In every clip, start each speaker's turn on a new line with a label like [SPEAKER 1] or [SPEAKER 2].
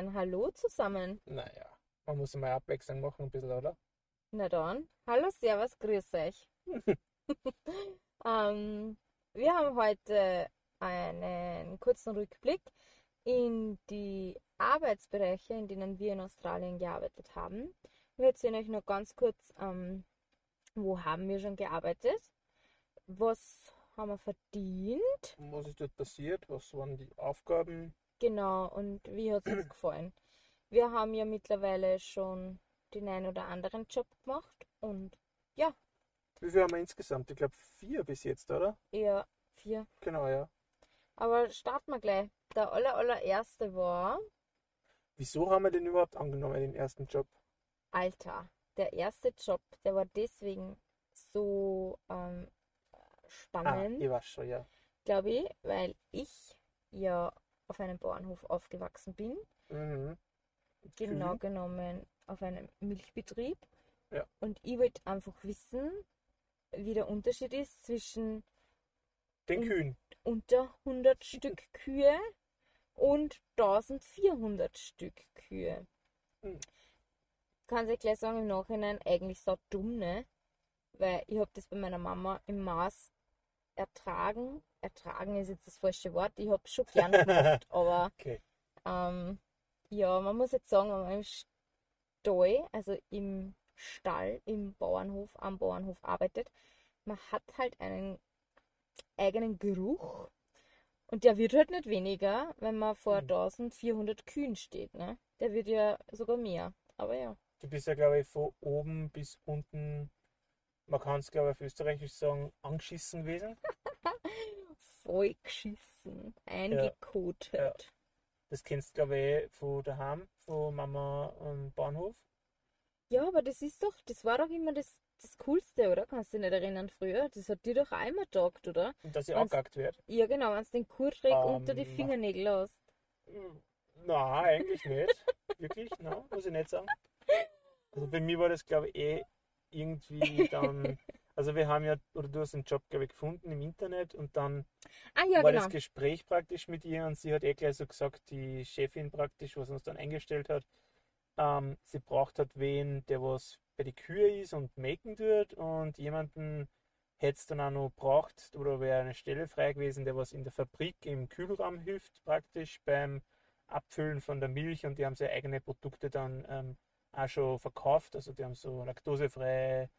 [SPEAKER 1] ein Hallo zusammen.
[SPEAKER 2] Naja, man muss mal Abwechslung machen ein bisschen, oder?
[SPEAKER 1] Na dann, hallo, servus, grüß euch. ähm, wir haben heute einen kurzen Rückblick in die Arbeitsbereiche, in denen wir in Australien gearbeitet haben. Wir erzählen euch nur ganz kurz, ähm, wo haben wir schon gearbeitet, was haben wir verdient,
[SPEAKER 2] Was ist dort passiert? Was waren die Aufgaben?
[SPEAKER 1] Genau, und wie hat es uns gefallen. Wir haben ja mittlerweile schon den einen oder anderen Job gemacht und ja,
[SPEAKER 2] Wie viel haben wir insgesamt? Ich glaube vier bis jetzt, oder?
[SPEAKER 1] eher vier.
[SPEAKER 2] Genau, ja.
[SPEAKER 1] Aber starten wir gleich. Der aller, allererste war,
[SPEAKER 2] Wieso haben wir den überhaupt angenommen, den ersten Job?
[SPEAKER 1] Alter, der erste Job, der war deswegen so ähm,
[SPEAKER 2] Ah,
[SPEAKER 1] spannend,
[SPEAKER 2] ich weiß schon, ja.
[SPEAKER 1] glaube ich, weil ich ja auf einem Bauernhof aufgewachsen bin.
[SPEAKER 2] Mhm.
[SPEAKER 1] Genau genommen auf einem Milchbetrieb.
[SPEAKER 2] Ja.
[SPEAKER 1] Und ich wollte einfach wissen, wie der Unterschied ist zwischen
[SPEAKER 2] Den Kühen.
[SPEAKER 1] unter 100 Stück Kühe und 1400 Stück Kühe.
[SPEAKER 2] Mhm.
[SPEAKER 1] Kann ich gleich sagen, im Nachhinein eigentlich so dumm, ne? Weil ich habe das bei meiner Mama im Maß ertragen. Ertragen ist jetzt das falsche Wort. Ich habe es schon gern gemacht, aber
[SPEAKER 2] Okay.
[SPEAKER 1] ähm, ja, man muss jetzt sagen, wenn man im Stall, also im Stall, im Bauernhof, am Bauernhof arbeitet, man hat halt einen eigenen Geruch und der wird halt nicht weniger, wenn man vor
[SPEAKER 2] Mhm.
[SPEAKER 1] 1400 Kühen steht, ne? Der wird ja sogar mehr. Aber ja.
[SPEAKER 2] Du bist ja, glaube ich, von oben bis unten, man kann es, glaube ich, auf Österreichisch sagen, angeschissen gewesen.
[SPEAKER 1] Voll geschissen, eingekotet.
[SPEAKER 2] Das kennst du, glaube ich, eh von daheim, von Mama am Bahnhof.
[SPEAKER 1] Ja, aber das ist doch, das war doch immer das, das Coolste, oder? Kannst du dich nicht erinnern früher? Das hat dir doch immer getaugt, oder?
[SPEAKER 2] Und dass ich
[SPEAKER 1] Wenn's-
[SPEAKER 2] angehackt wird.
[SPEAKER 1] Ja, genau, wenn du den Kurtreck
[SPEAKER 2] Ähm,
[SPEAKER 1] unter die Fingernägel hast.
[SPEAKER 2] Nein, eigentlich nicht. Wirklich, nein, muss ich nicht sagen. Also bei mir war das, glaube ich, eh irgendwie dann. Also wir haben ja, oder du hast einen Job, glaube ich, gefunden im Internet und dann
[SPEAKER 1] Ah ja,
[SPEAKER 2] war
[SPEAKER 1] genau.
[SPEAKER 2] das Gespräch praktisch mit ihr und sie hat eh gleich so gesagt, die Chefin praktisch, was uns dann eingestellt hat, ähm, sie braucht halt wen, der was bei die Kühe ist und melken tut und jemanden hätte es dann auch noch braucht oder wäre eine Stelle frei gewesen, der was in der Fabrik im Kühlraum hilft praktisch beim Abfüllen von der Milch und die haben seine eigene Produkte dann ähm, auch schon verkauft, also die haben so laktosefreie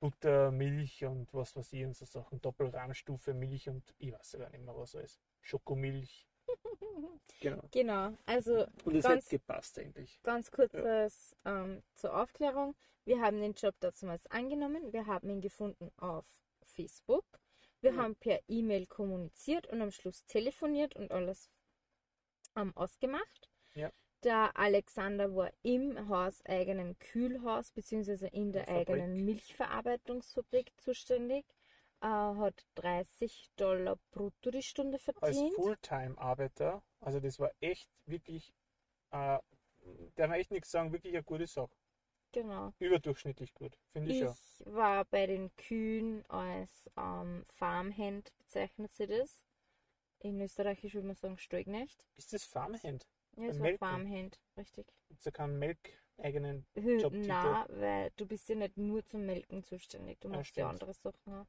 [SPEAKER 2] Butter, Milch und was weiß ich und so Sachen, Doppelrahmstufe Milch und ich weiß ja gar nicht mehr was alles. Schokomilch. Genau.
[SPEAKER 1] Genau, also
[SPEAKER 2] Und es
[SPEAKER 1] Ganz-
[SPEAKER 2] hätte gepasst eigentlich.
[SPEAKER 1] ganz kurzes ähm, zur Aufklärung. Wir haben den Job damals angenommen, wir haben ihn gefunden auf Facebook, wir
[SPEAKER 2] Mhm.
[SPEAKER 1] haben per E-Mail kommuniziert und am Schluss telefoniert und alles ähm, ausgemacht.
[SPEAKER 2] Ja.
[SPEAKER 1] Der Alexander war im hauseigenen Kühlhaus bzw. in der
[SPEAKER 2] Fabrik.
[SPEAKER 1] eigenen Milchverarbeitungsfabrik zuständig, äh, hat 30 Dollar brutto die Stunde
[SPEAKER 2] Als
[SPEAKER 1] verdient.
[SPEAKER 2] Fulltime-Arbeiter, also das war echt wirklich, äh, darf man echt nichts sagen, wirklich eine gute Sache.
[SPEAKER 1] Genau.
[SPEAKER 2] Überdurchschnittlich gut, finde ich
[SPEAKER 1] Ich
[SPEAKER 2] schon.
[SPEAKER 1] war bei den Kühen als ähm, Farmhand, bezeichnet sie das. In Österreichisch würde man sagen Stallknecht.
[SPEAKER 2] Ist das Farmhand?
[SPEAKER 1] Ja,
[SPEAKER 2] Beim
[SPEAKER 1] war? Farmhand, richtig.
[SPEAKER 2] Gibt es ja keinen Melk-eigenen Jobtitel?
[SPEAKER 1] Na, weil du bist ja nicht nur zum Melken zuständig, du machst ja andere Sachen auch.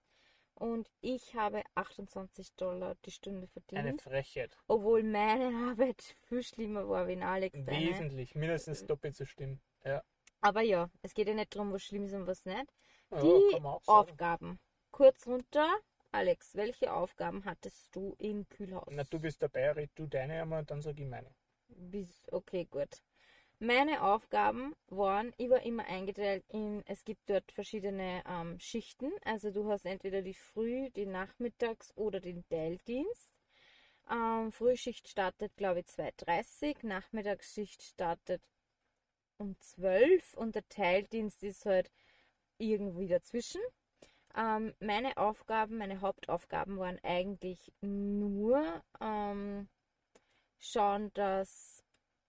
[SPEAKER 1] Und ich habe 28 Dollar die Stunde
[SPEAKER 2] Eine
[SPEAKER 1] verdient,
[SPEAKER 2] Frechheit.
[SPEAKER 1] obwohl meine Arbeit viel schlimmer war wie in Alex deine.
[SPEAKER 2] Wesentlich, mindestens doppelt so schlimm. Ja.
[SPEAKER 1] Aber ja, es geht ja nicht darum, was schlimm ist und was nicht.
[SPEAKER 2] Ja,
[SPEAKER 1] Die. Aufgaben. Kurz runter. Alex, welche Aufgaben hattest du im Kühlhaus?
[SPEAKER 2] Na, du bist dabei, red du deine einmal, dann sag ich meine.
[SPEAKER 1] Okay, gut. Meine Aufgaben waren, ich war immer eingeteilt in, es gibt dort verschiedene ähm, Schichten. Also du hast entweder die Früh-, die Nachmittags- oder den Teildienst. Ähm, Frühschicht startet, glaube ich, 2.30 Nachmittagsschicht startet um 12 und der Teildienst ist halt irgendwie dazwischen. Ähm, meine Aufgaben, meine Hauptaufgaben waren eigentlich nur ähm, schauen, dass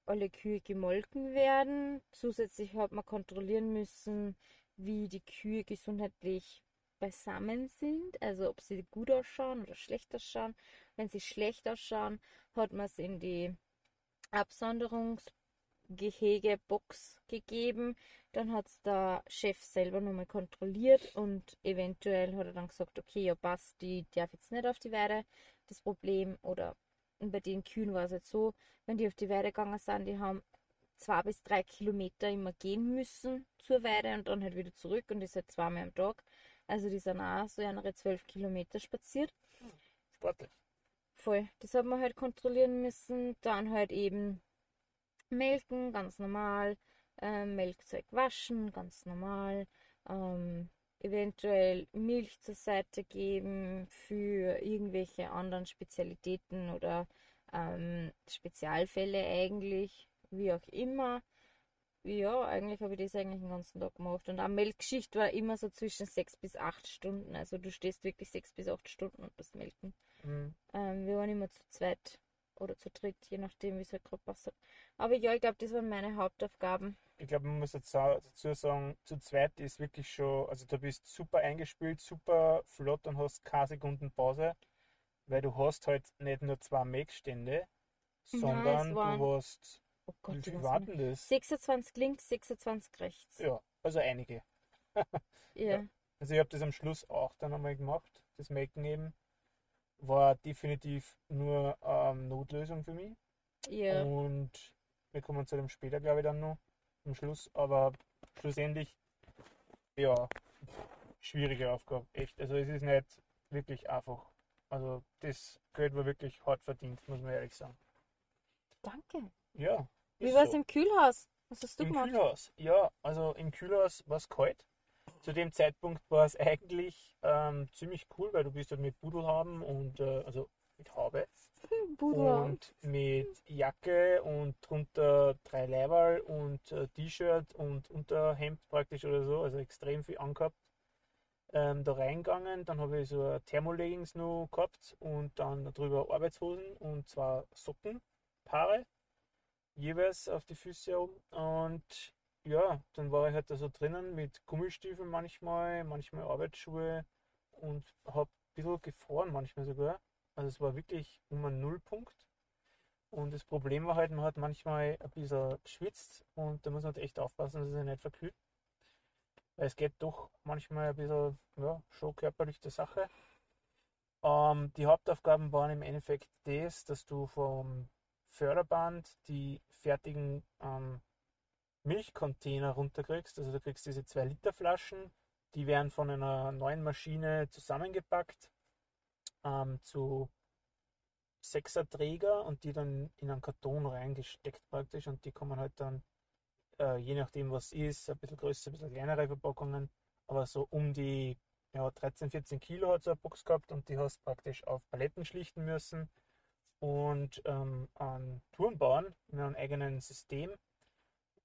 [SPEAKER 1] alle Kühe gemolken werden. Zusätzlich hat man kontrollieren müssen, wie die Kühe gesundheitlich beisammen sind, also ob sie gut ausschauen oder schlecht ausschauen. Wenn sie schlecht ausschauen, hat man sie in die Absonderungsbox Gehegebox gegeben. Dann hat es der Chef selber nochmal kontrolliert und eventuell hat er dann gesagt, okay, ja passt, die darf jetzt nicht auf die Weide. Das Problem oder bei den Kühen war es jetzt so, wenn die auf die Weide gegangen sind, die haben zwei bis drei Kilometer immer gehen müssen zur Weide und dann halt wieder zurück und das halt zweimal am Tag. Also die sind auch so eine zwölf Kilometer spaziert.
[SPEAKER 2] Sportlich.
[SPEAKER 1] Voll. Das hat man halt kontrollieren müssen. Dann halt eben melken, ganz normal. Ähm, Melkzeug waschen, ganz normal. Ähm, eventuell Milch zur Seite geben für irgendwelche anderen Spezialitäten oder ähm, Spezialfälle eigentlich, wie auch immer. Ja, eigentlich habe ich das eigentlich den ganzen Tag gemacht. Und auch Melkschicht war immer so zwischen sechs bis acht Stunden. Also du stehst wirklich sechs bis acht Stunden und das Melken.
[SPEAKER 2] Mhm.
[SPEAKER 1] Ähm, wir waren immer zu zweit oder zu dritt, je nachdem, wie es halt gerade passt. Aber ja, ich glaube, das waren meine Hauptaufgaben.
[SPEAKER 2] Ich glaube, man muss dazu sagen, zu zweit ist wirklich schon, also du bist super eingespielt, super flott und hast keine Sekunden Pause, weil du hast halt nicht nur zwei Melkstände, sondern
[SPEAKER 1] waren-
[SPEAKER 2] du hast,
[SPEAKER 1] Oh
[SPEAKER 2] wie
[SPEAKER 1] Gott,
[SPEAKER 2] viel
[SPEAKER 1] was
[SPEAKER 2] warten das?
[SPEAKER 1] 26 links, 26 rechts.
[SPEAKER 2] Ja, also einige.
[SPEAKER 1] Ja.
[SPEAKER 2] Also ich habe das am Schluss auch dann einmal gemacht, das Melken eben. War definitiv nur ähm, Notlösung für mich.
[SPEAKER 1] Ja.
[SPEAKER 2] Und wir kommen zu dem später, glaube ich, dann noch am Schluss. Aber schlussendlich, ja, schwierige Aufgabe, echt. Also es ist nicht wirklich einfach. Also das Geld war wirklich hart verdient, muss man ehrlich sagen.
[SPEAKER 1] Danke.
[SPEAKER 2] Ja.
[SPEAKER 1] Wie war es
[SPEAKER 2] so.
[SPEAKER 1] im Kühlhaus? Was hast du
[SPEAKER 2] Im
[SPEAKER 1] gemacht?
[SPEAKER 2] Kühlhaus, ja, also im Kühlhaus war es kalt. Zu dem Zeitpunkt war es eigentlich ähm, ziemlich cool, weil du bist halt mit Pudel haben und äh, also mit Haube und mit Jacke und drunter drei Leiberl und äh, T-Shirt und Unterhemd praktisch oder so, also extrem viel angehabt. Ähm, da reingegangen, dann habe ich so Thermoleggings noch gehabt und dann darüber Arbeitshosen und zwar Sockenpaare, jeweils auf die Füße oben. Und ja, dann war ich halt da so drinnen mit Gummistiefeln manchmal, manchmal Arbeitsschuhe und habe ein bisschen gefroren manchmal sogar. Also es war wirklich einen Nullpunkt. Und das Problem war halt, man hat manchmal ein bisschen geschwitzt und da muss man halt echt aufpassen, dass es sich nicht verkühlt. Weil es geht doch manchmal ein bisschen, ja, schon körperlich der Sache. Ähm, die Hauptaufgaben waren im Endeffekt das, dass du vom Förderband die fertigen ähm, Milchcontainer runterkriegst. Also du kriegst diese 2 Liter Flaschen, die werden von einer neuen Maschine zusammengepackt ähm, zu sechser Träger und die dann in einen Karton reingesteckt praktisch und die kommen halt dann, äh, je nachdem was ist, ein bisschen größer, ein bisschen kleinere Verpackungen, aber so um die ja, 13, 14 Kilo hat so eine Box gehabt und die hast praktisch auf Paletten schlichten müssen und ähm, einen Turm bauen in einem eigenen System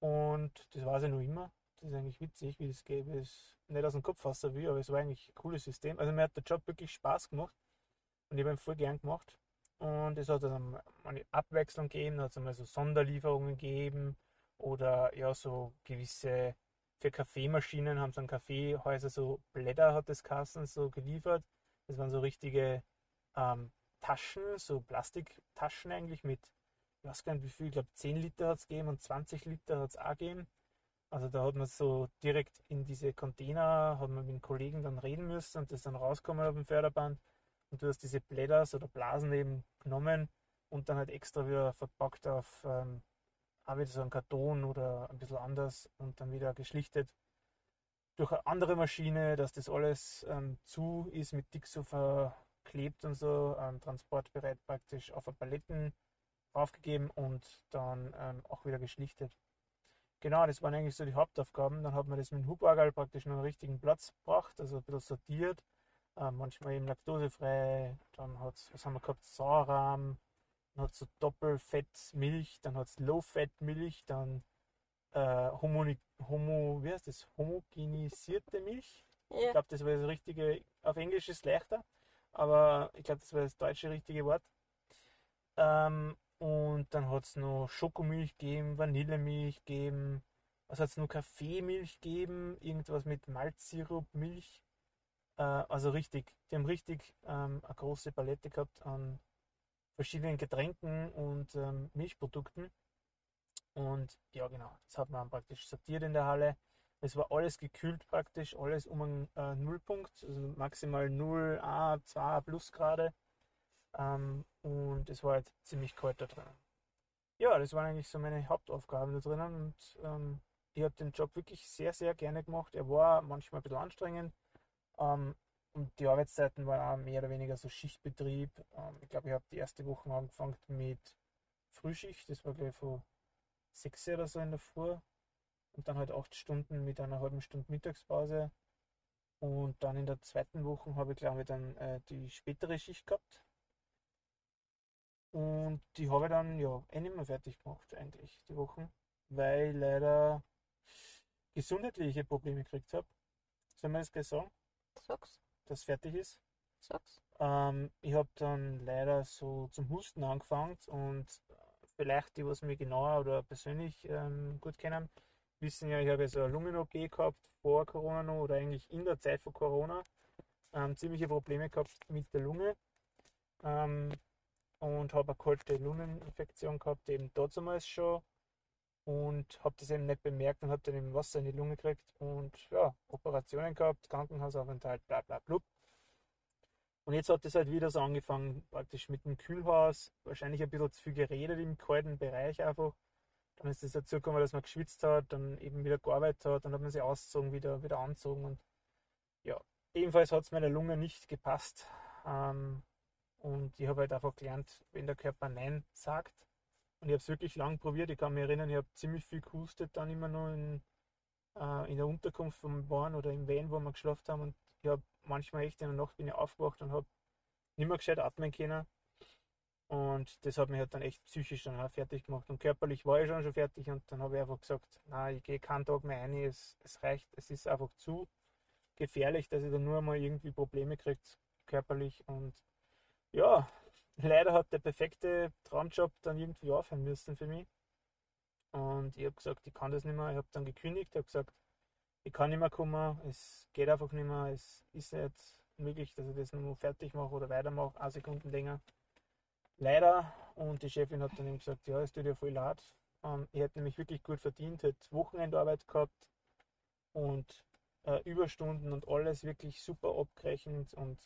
[SPEAKER 2] und das weiß ich noch immer. Das ist eigentlich witzig, wie das wie es nicht aus dem Kopf fassen will, aber es war eigentlich ein cooles System. Also mir hat der Job wirklich Spaß gemacht und ich habe ihn voll gern gemacht. Und es hat dann eine Abwechslung gegeben, hat es einmal so Sonderlieferungen gegeben oder ja, so gewisse, für Kaffeemaschinen haben so ein Kaffeehäuser, so Blätter hat das Kassen so geliefert. Das waren so richtige ähm, Taschen, so Plastiktaschen eigentlich mit, ich weiß gar nicht wie viel, ich glaube 10 Liter hat es gegeben und 20 Liter hat es auch gegeben. Also da hat man so direkt in diese Container, hat man mit den Kollegen dann reden müssen und das dann rauskommen auf dem Förderband. Und du hast diese Blätter oder Blasen eben genommen und dann halt extra wieder verpackt auf ähm, auch wieder so einen Karton oder ein bisschen anders und dann wieder geschlichtet durch eine andere Maschine, dass das alles ähm, zu ist, mit Dixo verklebt und so, ähm, transportbereit praktisch auf Paletten aufgegeben und dann ähm, auch wieder geschlichtet. Genau, das waren eigentlich so die Hauptaufgaben. Dann hat man das mit dem Hubwagerl praktisch noch einen richtigen Platz gebracht, also ein bisschen sortiert. Äh, manchmal eben laktosefrei, dann hat es, was haben wir gehabt, Sauerrahm, dann hat es so Doppelfettmilch, dann hat es Low-Fat-Milch, dann äh, Homoni, Homo, wie heißt das? Homogenisierte Milch. Ich
[SPEAKER 1] Ja.
[SPEAKER 2] glaube, das war das richtige, auf Englisch ist es leichter, aber ich glaube, das war das deutsche richtige Wort. Ähm, und dann hat es noch Schokomilch gegeben, Vanillemilch gegeben, was hat es noch Kaffeemilch gegeben, irgendwas mit Malzsirup, Milch. Äh, also richtig, die haben richtig ähm, eine große Palette gehabt an verschiedenen Getränken und ähm, Milchprodukten. Und ja, genau, das hat man praktisch sortiert in der Halle. Es war alles gekühlt praktisch, alles um einen äh, Nullpunkt, also maximal 0, A, 2 Plusgrade. Ähm, und es war halt ziemlich kalt da drinnen. Ja, das waren eigentlich so meine Hauptaufgaben da drinnen und ähm, ich habe den Job wirklich sehr, sehr gerne gemacht. Er war manchmal ein bisschen anstrengend ähm, und die Arbeitszeiten waren auch mehr oder weniger so Schichtbetrieb. Ähm, ich glaube, ich habe die erste Woche angefangen mit Frühschicht, das war gleich von 6 oder so in der Früh und dann halt 8 Stunden mit einer halben Stunde Mittagspause. Und dann in der zweiten Woche habe ich glaube ich dann äh, die spätere Schicht gehabt. Und die habe ich dann ja eh nicht mehr fertig gemacht eigentlich, die Wochen, weil ich leider gesundheitliche Probleme gekriegt habe. Soll man das gleich sagen?
[SPEAKER 1] Sag's.
[SPEAKER 2] Dass fertig ist?
[SPEAKER 1] Sag's.
[SPEAKER 2] Ähm, ich habe dann leider so zum Husten angefangen und vielleicht die, was mich genauer oder persönlich ähm, gut kennen, wissen ja, ich habe so eine Lungen-OP gehabt vor Corona noch oder eigentlich in der Zeit vor Corona. Ähm, ziemliche Probleme gehabt mit der Lunge ähm, und habe eine kalte Lungeninfektion gehabt, eben damals schon und habe das eben nicht bemerkt und habe dann eben Wasser in die Lunge gekriegt und ja, Operationen gehabt, Krankenhausaufenthalt, bla bla bla. Und jetzt hat es halt wieder so angefangen, praktisch mit dem Kühlhaus, wahrscheinlich ein bisschen zu viel geredet im kalten Bereich einfach. Dann ist es dazu gekommen, dass man geschwitzt hat, dann eben wieder gearbeitet hat, dann hat man sich ausgezogen, wieder, wieder anzogen und ja, ebenfalls hat es meiner Lunge nicht gepasst. Ähm, und ich habe halt einfach gelernt, wenn der Körper Nein sagt. Und ich habe es wirklich lang probiert. Ich kann mich erinnern, ich habe ziemlich viel gehustet, dann immer nur in, äh, in der Unterkunft vom Bahn oder im Van, wo wir geschlafen haben. Und ich habe manchmal echt in der Nacht bin ich aufgewacht und habe nicht mehr gescheit atmen können. Und das hat mich halt dann echt psychisch dann auch fertig gemacht. Und körperlich war ich schon schon fertig und dann habe ich einfach gesagt, na, ich gehe keinen Tag mehr ein, es, es reicht, es ist einfach zu gefährlich, dass ich dann nur mal irgendwie Probleme kriege, körperlich. Und ja, leider hat der perfekte Traumjob dann irgendwie aufhören müssen für mich. Und ich habe gesagt, ich kann das nicht mehr. Ich habe dann gekündigt, habe gesagt, ich kann nicht mehr kommen, es geht einfach nicht mehr, es ist nicht möglich, dass ich das nur fertig mache oder weitermache, eine Sekunde länger. Leider. Und die Chefin hat dann eben gesagt, ja, es tut dir voll leid. Ähm, ich hätte nämlich wirklich gut verdient, hätte Wochenendarbeit gehabt und äh, Überstunden und alles wirklich super abgerechnet und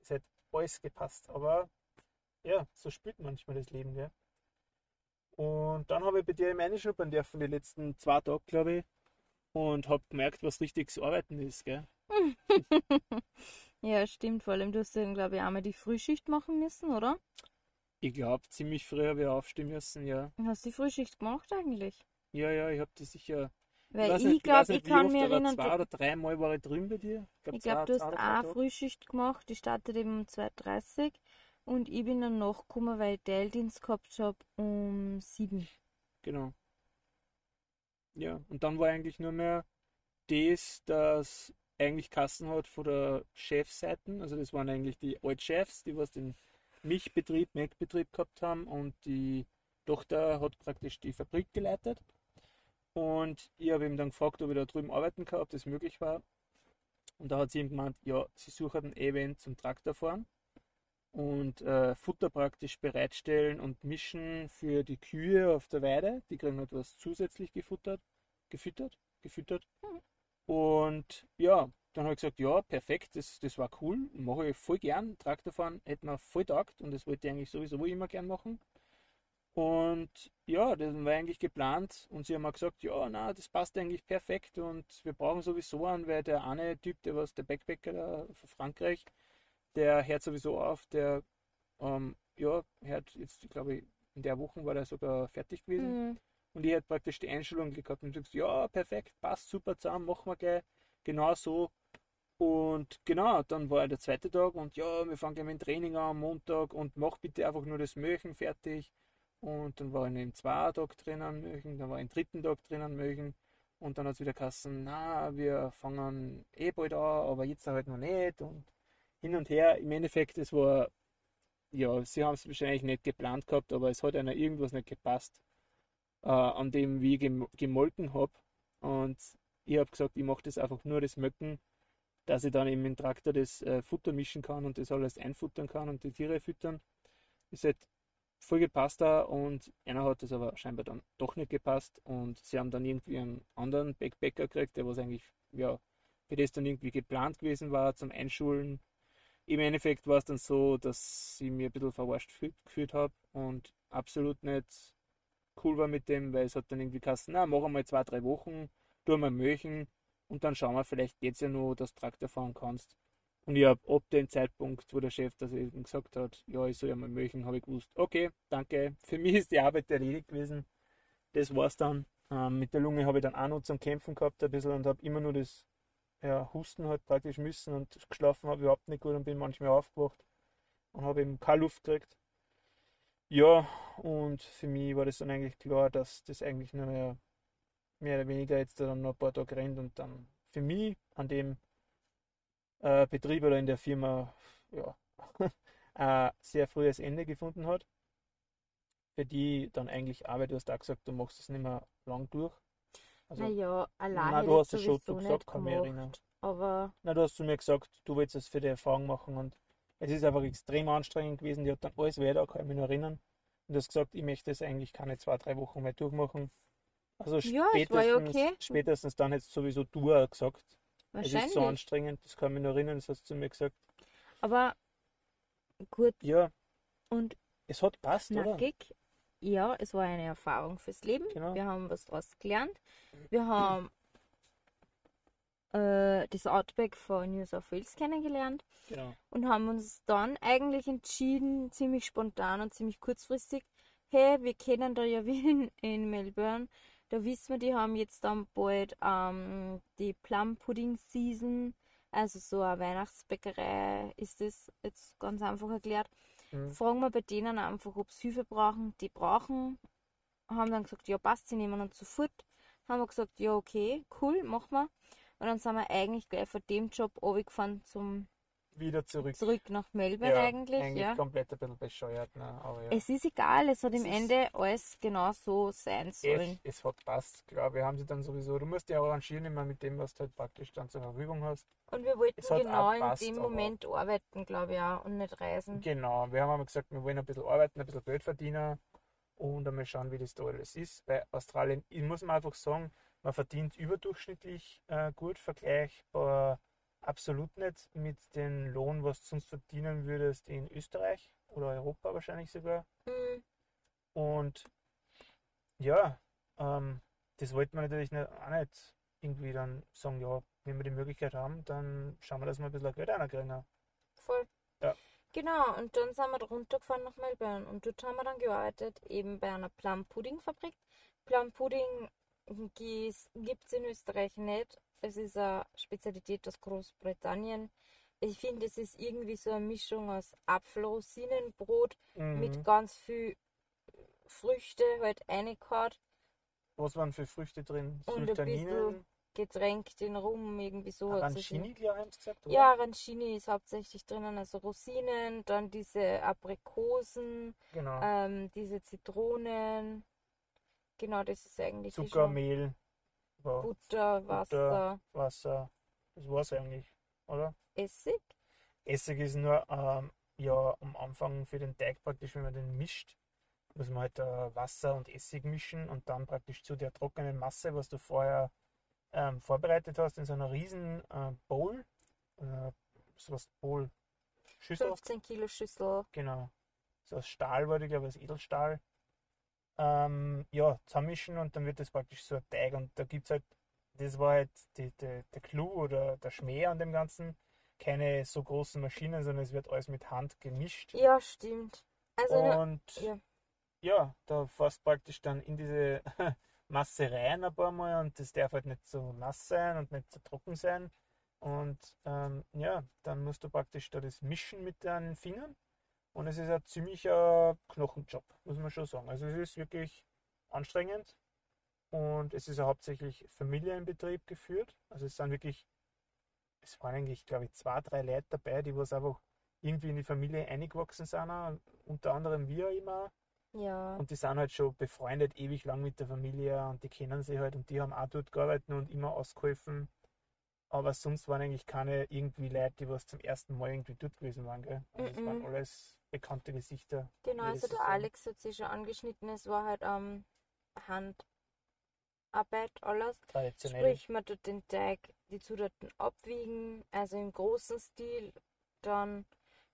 [SPEAKER 2] es hätte alles gepasst. Aber ja, so spielt manchmal das Leben, gell? Und dann habe ich bei dir im Einschnuppern dürfen, die letzten zwei Tage, glaube ich, und habe gemerkt, was richtiges Arbeiten ist, gell?
[SPEAKER 1] ja, stimmt. Vor allem, du hast dann, glaube ich, einmal die Frühschicht machen müssen, oder?
[SPEAKER 2] Ich glaube, ziemlich früh habe ich aufstehen müssen, ja.
[SPEAKER 1] Hast du die Frühschicht gemacht eigentlich?
[SPEAKER 2] Ja, ja, ich habe die sicher.
[SPEAKER 1] Weil ich, glaube, ich, kann mir erinnern.
[SPEAKER 2] Zwei oder dreimal war ich drin bei dir.
[SPEAKER 1] Ich glaube, glaub, du hast auch Frühschicht gemacht. Die startet eben um 2.30 Uhr. Und ich bin dann nachgekommen, weil ich Teildienst gehabt habe um 7.
[SPEAKER 2] Genau. Ja, und dann war eigentlich nur mehr das, das eigentlich Kassen hat von der Chefseite. Also das waren eigentlich die Altchefs, die was den Milchbetrieb, Melkbetrieb gehabt haben und die Tochter hat praktisch die Fabrik geleitet. Und ich habe ihm dann gefragt, ob ich da drüben arbeiten kann, ob das möglich war. Und da hat sie ihm gemeint, ja, sie suchen ein Event zum Traktorfahren und äh, Futter praktisch bereitstellen und mischen für die Kühe auf der Weide. Die kriegen etwas zusätzlich gefuttert, gefüttert, gefüttert. Und ja, dann habe ich gesagt, ja, perfekt, das, das war cool, mache ich voll gern. Traktorfahren hätte mir voll taugt und das wollte ich eigentlich sowieso immer gern machen. Und ja, das war eigentlich geplant und sie haben mir gesagt, ja, na, das passt eigentlich perfekt und wir brauchen sowieso einen, weil der eine Typ, der was der Backpacker da von Frankreich, der hört sowieso auf, der ähm, ja, hört jetzt, glaube ich, in der Woche war der sogar fertig gewesen. Mhm. Und ich hätte praktisch die Einstellung gehabt und sagst, ja, perfekt, passt super zusammen, machen wir gleich genau so. Und genau, dann war der zweite Tag und ja, wir fangen gleich mit dem Training an am Montag und mach bitte einfach nur das Möchen fertig. Und dann war ich im zweiten Tag drinnen Möchen, dann war ich im dritten Tag drinnen Möchen. Und dann hat es wieder geheißen, na, wir fangen eh bald an, aber jetzt halt noch nicht. Und hin und her, im Endeffekt, es war, ja, sie haben es wahrscheinlich nicht geplant gehabt, aber es hat einer irgendwas nicht gepasst, äh, an dem wie ich gemolken habe. Und ich habe gesagt, ich mache das einfach nur das Möcken dass ich dann eben im Traktor das äh, Futter mischen kann und das alles einfuttern kann und die Tiere füttern. Ist halt voll gepasst da und einer hat es aber scheinbar dann doch nicht gepasst und sie haben dann irgendwie einen anderen Backpacker gekriegt, der was eigentlich, ja, für das dann irgendwie geplant gewesen war zum Einschulen. Im Endeffekt war es dann so, dass ich mir ein bisschen verarscht gefühlt habe und absolut nicht cool war mit dem, weil es hat dann irgendwie geheißen, na, machen wir zwei, drei Wochen, tun wir Möchen und dann schauen wir, vielleicht geht es ja nur, dass du Traktor fahren kannst. Und ich habe ab dem Zeitpunkt, wo der Chef das eben gesagt hat, ja, ich soll ja mal möchten, habe ich gewusst, okay, danke, für mich ist die Arbeit erledigt gewesen. Das war's dann. Ähm, mit der Lunge habe ich dann auch noch zum Kämpfen gehabt ein bisschen und habe immer nur das ja, Husten halt praktisch müssen und geschlafen habe überhaupt nicht gut und bin manchmal aufgewacht und habe eben keine Luft gekriegt. Ja, und für mich war das dann eigentlich klar, dass das eigentlich nur mehr, mehr oder weniger jetzt dann noch ein paar Tage rennt und dann für mich an dem äh, Betrieb oder in der Firma ja, ein sehr frühes Ende gefunden hat. Für die dann eigentlich Arbeit, du hast auch gesagt, du machst es nicht mehr lang durch.
[SPEAKER 1] Also, naja, allein
[SPEAKER 2] nein, du hast es schon du gesagt, kann mich erinnern.
[SPEAKER 1] Aber.
[SPEAKER 2] Na, du hast zu mir gesagt, du willst es für die Erfahrung machen und es ist einfach extrem anstrengend gewesen. Die hat dann alles weiter, kann ich mich noch erinnern. Und du hast gesagt, ich möchte es eigentlich keine zwei, drei Wochen mehr durchmachen. Also
[SPEAKER 1] ja,
[SPEAKER 2] spätestens,
[SPEAKER 1] okay.
[SPEAKER 2] spätestens dann hättest sowieso du auch gesagt. Es ist so anstrengend, das kann ich mich noch erinnern, das hast du zu mir gesagt.
[SPEAKER 1] Aber gut.
[SPEAKER 2] Ja.
[SPEAKER 1] Und
[SPEAKER 2] es hat passt,
[SPEAKER 1] knackig. oder? Ja, es war eine Erfahrung fürs Leben.
[SPEAKER 2] Genau.
[SPEAKER 1] Wir haben was daraus gelernt. Wir haben äh, das Outback von New South Wales kennengelernt.
[SPEAKER 2] Genau.
[SPEAKER 1] Und haben uns dann eigentlich entschieden, ziemlich spontan und ziemlich kurzfristig, hey, wir kennen da ja wen in Melbourne da wissen wir, die haben jetzt dann bald ähm, die Plum Pudding Season. Also so eine Weihnachtsbäckerei ist das jetzt ganz einfach erklärt. Mhm. Fragen wir bei denen einfach, ob sie Hilfe brauchen. Die brauchen. Haben dann gesagt, ja passt, sie nehmen uns sofort. Haben wir gesagt, ja okay, cool, machen wir. Und dann sind wir eigentlich gleich von dem Job runtergefahren zum
[SPEAKER 2] wieder zurück.
[SPEAKER 1] Zurück nach Melbourne
[SPEAKER 2] ja,
[SPEAKER 1] eigentlich.
[SPEAKER 2] eigentlich
[SPEAKER 1] ja.
[SPEAKER 2] komplett ein bisschen bescheuert. Ne? Aber ja.
[SPEAKER 1] Es ist egal, es hat es im Ende alles genau so sein sollen.
[SPEAKER 2] Es, es hat passt, klar. Wir haben sie dann sowieso, du musst ja arrangieren immer mit dem, was du halt praktisch dann zur Verfügung hast.
[SPEAKER 1] Und wir wollten genau in passt, dem Moment arbeiten, glaube ich auch, und nicht reisen.
[SPEAKER 2] Genau, wir haben einmal gesagt, wir wollen ein bisschen arbeiten, ein bisschen Geld verdienen und einmal schauen, wie das da alles ist. Bei Australien, ich muss man einfach sagen, man verdient überdurchschnittlich äh, gut vergleichbar absolut nicht mit dem Lohn, was du sonst verdienen würdest in Österreich oder Europa wahrscheinlich sogar.
[SPEAKER 1] Mhm.
[SPEAKER 2] Und ja, ähm, das wollte man natürlich nicht, auch nicht irgendwie dann sagen, ja, wenn wir die Möglichkeit haben, dann schauen wir, dass wir ein bisschen Geld reinkriegen.
[SPEAKER 1] Voll.
[SPEAKER 2] Ja.
[SPEAKER 1] Genau, und dann sind wir runtergefahren nach Melbourne und dort haben wir dann gearbeitet, eben bei einer Plum Pudding Fabrik. Plum Pudding gibt es in Österreich nicht, es ist eine Spezialität aus Großbritannien. Ich finde, es ist irgendwie so eine Mischung aus Apfelrosinenbrot mhm. mit ganz viel Früchte halt reingehauen.
[SPEAKER 2] Was waren für Früchte drin?
[SPEAKER 1] Und ein bisschen getränkt in Rum, irgendwie so.
[SPEAKER 2] Arancini, glaube ich, gesagt,
[SPEAKER 1] oder? Ja, Arancini ist hauptsächlich drinnen, also Rosinen, dann diese Aprikosen,
[SPEAKER 2] genau.
[SPEAKER 1] ähm, diese Zitronen. Genau, das ist eigentlich
[SPEAKER 2] Zucker, Mehl.
[SPEAKER 1] Butter, Wasser.
[SPEAKER 2] Butter, Wasser. Das war's eigentlich, oder?
[SPEAKER 1] Essig?
[SPEAKER 2] Essig ist nur ähm, ja am Anfang für den Teig praktisch, wenn man den mischt, muss man halt äh, Wasser und Essig mischen und dann praktisch zu der trockenen Masse, was du vorher ähm, vorbereitet hast, in so einer riesen äh, Bowl, äh, so was Bowl,
[SPEAKER 1] Schüssel. 15 Kilo Schüssel.
[SPEAKER 2] Genau. So aus Stahl war die, glaube ich, aus Edelstahl ähm, ja, zusammenmischen und dann wird das praktisch so ein Teig. Und da gibt es halt, das war halt die, die, der Clou oder der Schmäh an dem Ganzen. Keine so großen Maschinen, sondern es wird alles mit Hand gemischt.
[SPEAKER 1] Ja, stimmt. Also,
[SPEAKER 2] und ja, ja da fährst praktisch dann in diese Masse rein ein paar Mal und das darf halt nicht so nass sein und nicht so trocken sein. Und ähm, ja, dann musst du praktisch da das mischen mit deinen Fingern und es ist ein ziemlicher Knochenjob, muss man schon sagen. Also es ist wirklich anstrengend und es ist ja hauptsächlich Familienbetrieb geführt. Also es sind wirklich, es waren eigentlich, glaube ich, zwei, drei Leute dabei, die was einfach irgendwie in die Familie eingewachsen sind, unter anderem wir immer.
[SPEAKER 1] Ja.
[SPEAKER 2] Und die sind halt schon befreundet ewig lang mit der Familie und die kennen sie halt und die haben auch dort gearbeitet und immer ausgeholfen. Aber sonst waren eigentlich keine irgendwie Leute, die was zum ersten Mal irgendwie dort gewesen waren. Gell? Also mm -mm. es waren alles bekannte Gesichter.
[SPEAKER 1] Genau, also der. Alex hat sich schon angeschnitten, es war halt ähm, Handarbeit alles.
[SPEAKER 2] Traditionell.
[SPEAKER 1] Sprich, man tut den Teig, die Zutaten abwiegen, also im großen Stil. Dann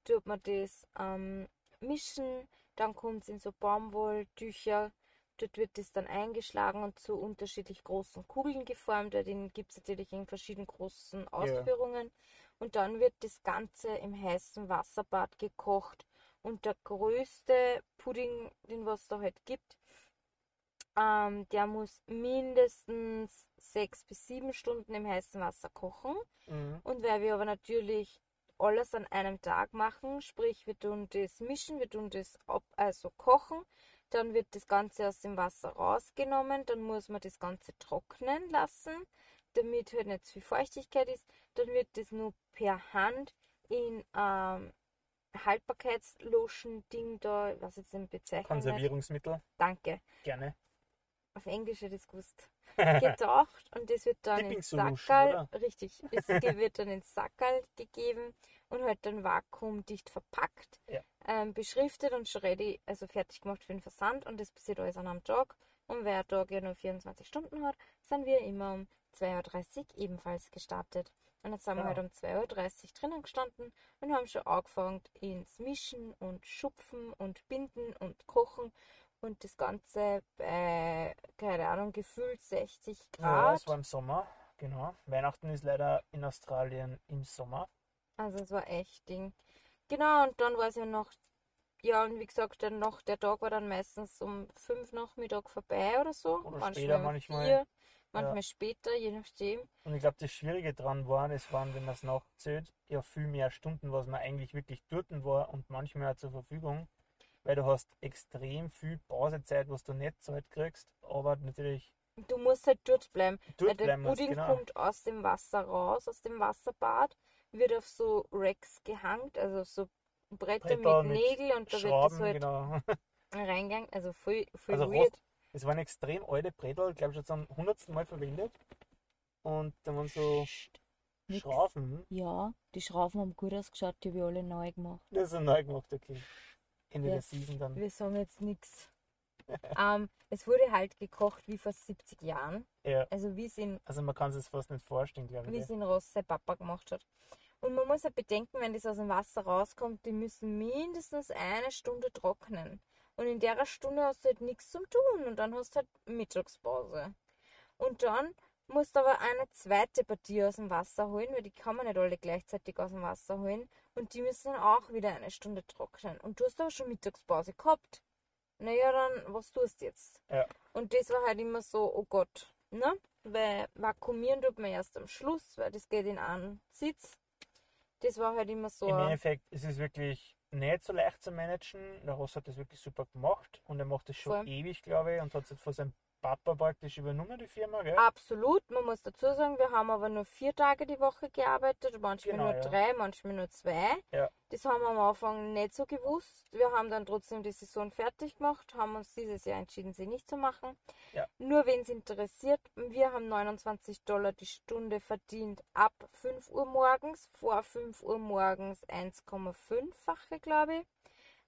[SPEAKER 1] tut man das ähm, mischen, dann kommt es in so Baumwolltücher. Dort wird das dann eingeschlagen und zu unterschiedlich großen Kugeln geformt. weil Den gibt es natürlich in verschiedenen großen Ausführungen. Und dann wird das Ganze im heißen Wasserbad gekocht. Und der größte Pudding, den was da halt gibt, ähm, der muss mindestens sechs bis sieben Stunden im heißen Wasser kochen.
[SPEAKER 2] Mhm.
[SPEAKER 1] Und weil wir aber natürlich alles an einem Tag machen, sprich wir tun das mischen, wir tun das ab, also kochen, dann wird das Ganze aus dem Wasser rausgenommen, dann muss man das Ganze trocknen lassen, damit halt nicht zu viel Feuchtigkeit ist. Dann wird das nur per Hand in ähm, Haltbarkeitslotion-Ding da, was jetzt den Bezeichnung nicht.
[SPEAKER 2] Konservierungsmittel,
[SPEAKER 1] Danke.
[SPEAKER 2] gerne.
[SPEAKER 1] Auf Englisch hätte ich es gewusst. Gedacht und das wird dann
[SPEAKER 2] Solution,
[SPEAKER 1] Sackerl, richtig, es wird dann ins Sackerl gegeben und halt dann vakuumdicht verpackt,
[SPEAKER 2] Ja.
[SPEAKER 1] ähm, beschriftet und schon ready, also fertig gemacht für den Versand und das passiert alles an einem Tag. Und wer Tag ja nur 24 Stunden hat, sind wir immer um 2.30 Uhr ebenfalls gestartet. Und jetzt sind wir
[SPEAKER 2] Genau.
[SPEAKER 1] halt um 2.30 Uhr drinnen gestanden und haben schon angefangen ins Mischen und Schupfen und Binden und Kochen und das Ganze bei, keine Ahnung, gefühlt 60
[SPEAKER 2] Ja,
[SPEAKER 1] Grad.
[SPEAKER 2] es war im Sommer, genau. Weihnachten ist leider in Australien im Sommer.
[SPEAKER 1] Also es war echt Ding. Genau, und dann war es ja noch, ja, und wie gesagt, dann noch, der Tag war dann meistens um 5 Nachmittag vorbei oder so.
[SPEAKER 2] Oder später
[SPEAKER 1] um
[SPEAKER 2] manchmal.
[SPEAKER 1] vier, manchmal später, je nachdem.
[SPEAKER 2] Und ich glaube, das Schwierige dran war, es waren, wenn man es nachzählt, ja viel mehr Stunden, was man eigentlich wirklich dort war und manchmal auch zur Verfügung. Weil du hast extrem viel Pausezeit, was du nicht Zeit kriegst, aber natürlich
[SPEAKER 1] Du musst halt dort bleiben. Weil
[SPEAKER 2] dort
[SPEAKER 1] der
[SPEAKER 2] bleiben musst,
[SPEAKER 1] Pudding
[SPEAKER 2] genau.
[SPEAKER 1] kommt aus dem Wasser raus, aus dem Wasserbad, wird auf so Racks gehangt, also auf so Bretter,
[SPEAKER 2] Bretter
[SPEAKER 1] mit
[SPEAKER 2] mit
[SPEAKER 1] Nägel und da wird das
[SPEAKER 2] Schrauben,
[SPEAKER 1] halt
[SPEAKER 2] genau.
[SPEAKER 1] reingegangen. Also voll, voll
[SPEAKER 2] Also
[SPEAKER 1] weird.
[SPEAKER 2] Es waren extrem alte ich glaube schon zum hundertsten Mal verwendet. Und da waren so
[SPEAKER 3] Nix.
[SPEAKER 2] Schrauben.
[SPEAKER 3] Ja, die Schrauben haben gut ausgeschaut, die habe ich alle neu gemacht.
[SPEAKER 2] Das ist neu gemacht, okay. Ende
[SPEAKER 1] Ja.
[SPEAKER 2] der Season dann.
[SPEAKER 1] Wir sagen jetzt nichts. ähm, es wurde halt gekocht wie vor 70 Jahren.
[SPEAKER 2] Ja.
[SPEAKER 1] Also wie es in,
[SPEAKER 2] Also man kann sich das fast nicht vorstellen, glaube
[SPEAKER 1] wie
[SPEAKER 2] ich.
[SPEAKER 1] es in Ross sein Papa gemacht hat. Und man muss halt bedenken, wenn das aus dem Wasser rauskommt, die müssen mindestens eine Stunde trocknen. Und in der Stunde hast du halt nichts zum Tun und dann hast du halt Mittagspause. Und dann musst du aber eine zweite Partie aus dem Wasser holen, weil die kann man nicht alle gleichzeitig aus dem Wasser holen. Und die müssen dann auch wieder eine Stunde trocknen. Und du hast aber schon Mittagspause gehabt. Naja, dann, was tust du jetzt?
[SPEAKER 2] Ja.
[SPEAKER 1] Und das war halt immer so, oh Gott, ne? Weil vakuumieren tut man erst am Schluss, weil das geht in einen Sitz. Das war halt immer so.
[SPEAKER 2] Im Endeffekt ist es wirklich nicht so leicht zu managen. Der Ross hat das wirklich super gemacht und er macht das schon
[SPEAKER 1] Voll.
[SPEAKER 2] ewig, glaube ich, und hat es von seinem Papa praktisch übernommen, die Firma, gell?
[SPEAKER 1] Absolut, man muss dazu sagen, wir haben aber nur vier Tage die Woche gearbeitet, manchmal
[SPEAKER 2] Genau,
[SPEAKER 1] nur
[SPEAKER 2] ja.
[SPEAKER 1] drei, manchmal nur zwei.
[SPEAKER 2] Ja.
[SPEAKER 1] Das haben wir am Anfang nicht so gewusst. Wir haben dann trotzdem die Saison fertig gemacht, haben uns dieses Jahr entschieden, sie nicht zu machen.
[SPEAKER 2] Ja.
[SPEAKER 1] Nur wen es interessiert, wir haben 29 Dollar die Stunde verdient ab 5 Uhr morgens, vor 5 Uhr morgens 1,5-fache, glaube ich.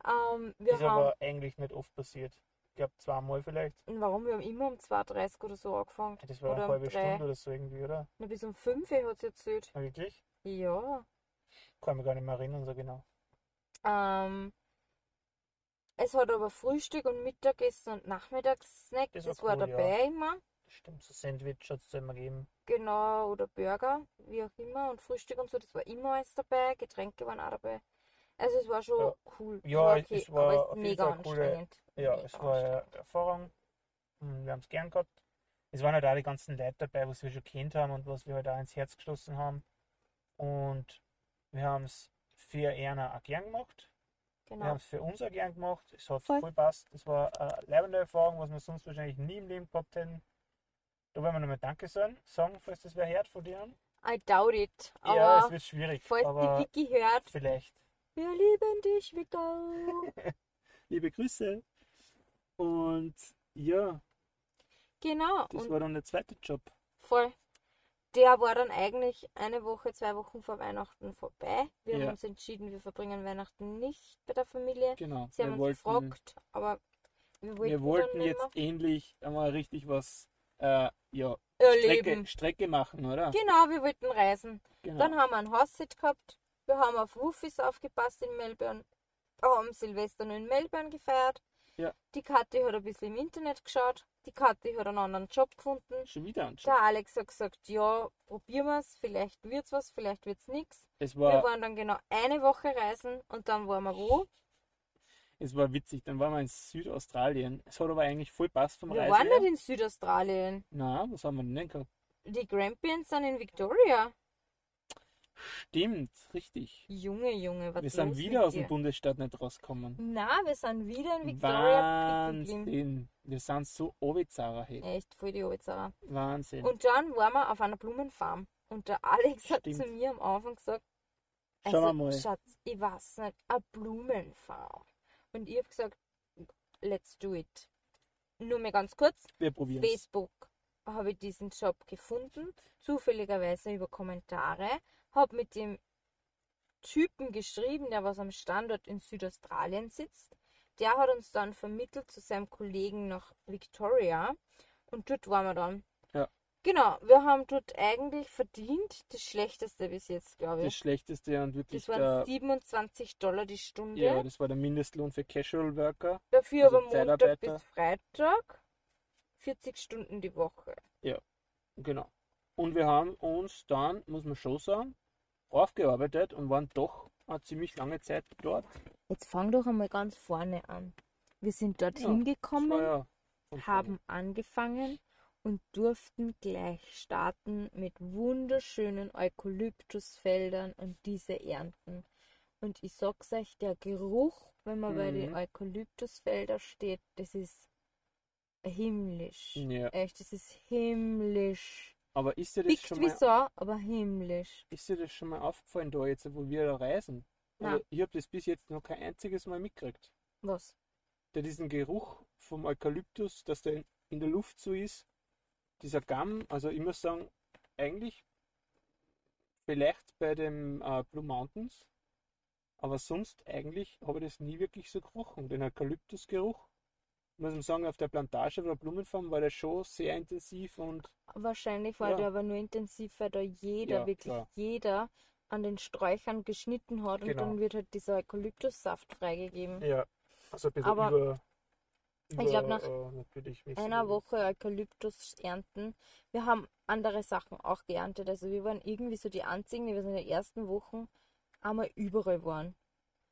[SPEAKER 1] Ähm, wir
[SPEAKER 2] ist
[SPEAKER 1] haben,
[SPEAKER 2] aber eigentlich nicht oft passiert. Ich glaube zweimal vielleicht.
[SPEAKER 1] warum? Wir haben immer um 2.30 Uhr oder so angefangen.
[SPEAKER 2] Das war
[SPEAKER 1] Oder
[SPEAKER 2] eine
[SPEAKER 1] um
[SPEAKER 2] halbe
[SPEAKER 1] drei.
[SPEAKER 2] Stunde oder so irgendwie, oder?
[SPEAKER 1] Na, bis um 5 Uhr hat es erzählt.
[SPEAKER 2] Ja, wirklich?
[SPEAKER 1] Ja.
[SPEAKER 2] Kann mich gar nicht mehr erinnern, so genau.
[SPEAKER 1] Ähm, es hat aber Frühstück und Mittagessen und Nachmittagssnack.
[SPEAKER 2] Das
[SPEAKER 1] Das,
[SPEAKER 2] war cool, ja.
[SPEAKER 1] dabei immer.
[SPEAKER 2] Das stimmt, so Sandwich hat es immer gegeben.
[SPEAKER 1] Genau, oder Burger, wie auch immer. Und Frühstück und so, das war immer alles dabei. Getränke waren auch dabei. Also es war schon
[SPEAKER 2] Ja.
[SPEAKER 1] cool.
[SPEAKER 2] Ja,
[SPEAKER 1] es war
[SPEAKER 2] es war
[SPEAKER 1] aber es mega
[SPEAKER 2] eine coole-
[SPEAKER 1] anstrengend.
[SPEAKER 2] Ja,
[SPEAKER 1] Mega
[SPEAKER 2] es war
[SPEAKER 1] anstrengend.
[SPEAKER 2] eine Erfahrung. Und Wir haben es gern gehabt. Es waren halt auch die ganzen Leute dabei, was wir schon kennt haben und was wir halt auch ins Herz geschlossen haben. Und wir haben es für Erna auch gern gemacht. Wir
[SPEAKER 1] Genau.
[SPEAKER 2] haben es für uns auch gern gemacht. Es hat
[SPEAKER 3] Voll.
[SPEAKER 2] voll passt. Es war eine leibende Erfahrung, was wir sonst wahrscheinlich nie im Leben gehabt hätten. Da wollen wir nochmal Danke sagen, sagen falls das wer hört von dir.
[SPEAKER 1] I doubt it. Aber
[SPEAKER 2] Ja, es wird schwierig.
[SPEAKER 1] falls die Vicky hört,
[SPEAKER 2] vielleicht.
[SPEAKER 1] Wir lieben dich, Vicky.
[SPEAKER 2] Liebe Grüße. Und ja,
[SPEAKER 1] genau.
[SPEAKER 2] das war dann der zweite Job.
[SPEAKER 1] voll. der war dann eigentlich eine Woche, zwei Wochen vor Weihnachten vorbei. Wir
[SPEAKER 2] Ja.
[SPEAKER 1] haben uns entschieden, wir verbringen Weihnachten nicht bei der Familie.
[SPEAKER 2] Genau.
[SPEAKER 1] Sie haben
[SPEAKER 2] wir
[SPEAKER 1] uns
[SPEAKER 2] wollten,
[SPEAKER 1] gefragt, aber wir wollten,
[SPEAKER 2] wir wollten jetzt endlich einmal richtig was äh, ja, Strecke. Strecke machen, oder?
[SPEAKER 1] Genau, wir wollten reisen.
[SPEAKER 2] Genau.
[SPEAKER 1] Dann haben wir ein Haussitz gehabt. Wir haben auf Wuffis aufgepasst in Melbourne. Haben Silvester noch in Melbourne gefeiert.
[SPEAKER 2] Ja.
[SPEAKER 1] Die Kathi hat ein bisschen im Internet geschaut. Die Kathi hat einen anderen Job gefunden.
[SPEAKER 2] Schon wieder anschauen.
[SPEAKER 1] Der Alex hat gesagt, ja, probieren wir es. Vielleicht wird's was, vielleicht wird's nichts.
[SPEAKER 2] Es
[SPEAKER 1] Wir
[SPEAKER 2] war,
[SPEAKER 1] waren dann genau eine Woche reisen und dann waren wir wo?
[SPEAKER 2] es war witzig. Dann waren wir in Südaustralien. Es hat aber eigentlich voll passt vom
[SPEAKER 1] Wir
[SPEAKER 2] Reisen
[SPEAKER 1] waren
[SPEAKER 2] her.
[SPEAKER 1] nicht in Südaustralien.
[SPEAKER 2] Na, was haben wir denn gehabt?
[SPEAKER 1] Die Grampians sind in Victoria.
[SPEAKER 2] Stimmt, richtig.
[SPEAKER 1] Junge, Junge, was
[SPEAKER 2] Wir sind wieder aus dem? Bundesstaat nicht rausgekommen.
[SPEAKER 1] Na, wir sind wieder in Victoria.
[SPEAKER 2] Wahnsinn. Wir sind so Obizarer, hey.
[SPEAKER 1] Echt voll die Oberzara.
[SPEAKER 2] Wahnsinn.
[SPEAKER 1] Und dann waren wir auf einer Blumenfarm. Und der Alex hat
[SPEAKER 2] Stimmt.
[SPEAKER 1] zu mir am Anfang gesagt,
[SPEAKER 2] Schauen
[SPEAKER 1] also,
[SPEAKER 2] wir mal.
[SPEAKER 1] Schatz, ich weiß nicht, eine Blumenfarm. Und ich habe gesagt, let's do it. Nur mal ganz kurz,
[SPEAKER 2] Wir probieren
[SPEAKER 1] Facebook habe ich diesen Job gefunden, zufälligerweise über Kommentare, habe mit dem Typen geschrieben, der was am Standort in Südaustralien sitzt. Der hat uns dann vermittelt zu seinem Kollegen nach Victoria und dort waren wir dann.
[SPEAKER 2] Ja.
[SPEAKER 1] Genau, wir haben dort eigentlich verdient das Schlechteste bis jetzt, glaube
[SPEAKER 2] Das
[SPEAKER 1] ich.
[SPEAKER 2] Schlechteste und wirklich
[SPEAKER 1] Das waren
[SPEAKER 2] der,
[SPEAKER 1] 27 Dollar die Stunde.
[SPEAKER 2] ja, das war der Mindestlohn für Casual Worker.
[SPEAKER 1] Dafür
[SPEAKER 2] also
[SPEAKER 1] aber Montag bis Freitag 40 Stunden die Woche.
[SPEAKER 2] Genau. Und wir haben uns dann, muss man schon sagen, aufgearbeitet und waren doch eine ziemlich lange Zeit dort.
[SPEAKER 1] Jetzt fang doch einmal ganz vorne an. Wir sind dorthin
[SPEAKER 2] Ja, Das
[SPEAKER 1] gekommen,
[SPEAKER 2] war ja
[SPEAKER 1] haben angefangen und durften gleich starten mit wunderschönen Eukalyptusfeldern und diese ernten. Und ich sag's euch, der Geruch, wenn man bei den
[SPEAKER 2] Mhm.
[SPEAKER 1] Eukalyptusfeldern steht, das ist himmlisch.
[SPEAKER 2] Ja.
[SPEAKER 1] Echt, das ist himmlisch.
[SPEAKER 2] Aber ist dir das
[SPEAKER 1] Pickt
[SPEAKER 2] schon
[SPEAKER 1] wie
[SPEAKER 2] mal,
[SPEAKER 1] so, aber himmlisch.
[SPEAKER 2] ist dir das schon mal aufgefallen da jetzt, wo wir da reisen?
[SPEAKER 1] Nein.
[SPEAKER 2] Also ich habe das bis jetzt noch kein einziges Mal mitgekriegt.
[SPEAKER 1] Was?
[SPEAKER 2] Der diesen Geruch vom Eukalyptus, dass der in der Luft so ist, dieser Gamm, also ich muss sagen, eigentlich vielleicht bei dem äh, Blue Mountains, aber sonst eigentlich habe ich das nie wirklich so gerochen. Den Eukalyptusgeruch, muss man sagen, auf der Plantage oder Blumenfarm war der schon sehr intensiv und
[SPEAKER 1] Wahrscheinlich war
[SPEAKER 2] Ja.
[SPEAKER 1] der aber nur intensiv, weil da jeder,
[SPEAKER 2] Ja,
[SPEAKER 1] wirklich
[SPEAKER 2] klar.
[SPEAKER 1] jeder an den Sträuchern geschnitten hat und
[SPEAKER 2] Genau.
[SPEAKER 1] dann wird halt dieser Eukalyptussaft freigegeben.
[SPEAKER 2] ja, also ein bisschen
[SPEAKER 1] Aber
[SPEAKER 2] über,
[SPEAKER 1] ich glaub, nach
[SPEAKER 2] äh,
[SPEAKER 1] Einer Woche Eukalyptus ernten. Wir haben andere Sachen auch geerntet. Also wir waren irgendwie so die einzigen, die wir in den ersten Wochen einmal überall waren.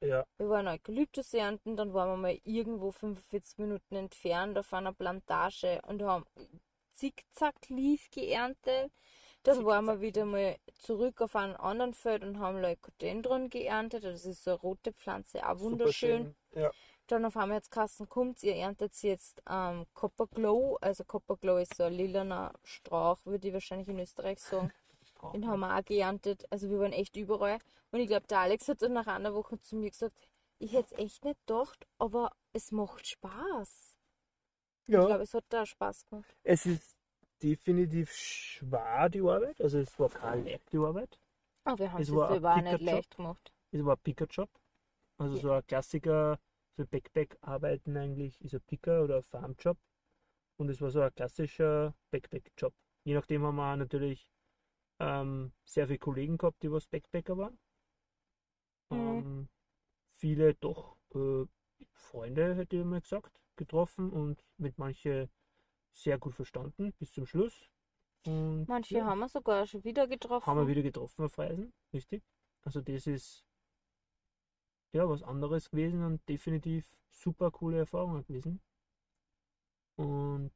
[SPEAKER 2] Ja,
[SPEAKER 1] Wir waren Eukalyptus ernten, dann waren wir mal irgendwo 45 Minuten entfernt auf einer Plantage und haben Zickzack-Leaf geerntet. Dann waren wir wieder mal zurück auf einem anderen Feld und haben Leukodendron geerntet. Das ist so eine rote Pflanze, auch wunderschön.
[SPEAKER 2] Ja,
[SPEAKER 1] Dann auf einmal jetzt Kassen kommt, ihr erntet jetzt ähm, Copper Glow. Also Copper Glow ist so ein lilaner Strauch, würde ich wahrscheinlich in Österreich sagen. Den haben wir auch geerntet. Also wir waren echt überall. Und ich glaube, der Alex hat dann nach einer Woche zu mir gesagt, ich hätte es echt nicht gedacht, aber es macht Spaß. Ich
[SPEAKER 2] ja.
[SPEAKER 1] glaube, es hat da Spaß gemacht.
[SPEAKER 2] Es ist definitiv schwer, die Arbeit. Also es war keine leichte Arbeit.
[SPEAKER 1] Aber wir haben
[SPEAKER 2] Es
[SPEAKER 1] es
[SPEAKER 2] war ein
[SPEAKER 1] selber nicht leicht gemacht.
[SPEAKER 2] Es war ein Pickerjob. Also
[SPEAKER 1] Ja.
[SPEAKER 2] so ein Klassiker für Backpack-Arbeiten eigentlich ist ein Picker oder ein Farmjob. Und es war so ein klassischer Backpack-Job. Je nachdem haben wir auch natürlich ähm, sehr viele Kollegen gehabt, die was Backpacker waren.
[SPEAKER 1] Mhm.
[SPEAKER 2] Ähm, viele doch äh, Freunde, hätte ich mal gesagt, getroffen und mit manche sehr gut verstanden bis zum Schluss. Und
[SPEAKER 1] Manche
[SPEAKER 2] ja,
[SPEAKER 1] haben wir sogar schon wieder getroffen.
[SPEAKER 2] haben wir wieder getroffen auf Reisen, richtig. Also das ist ja was anderes gewesen und definitiv super coole Erfahrungen gewesen. Und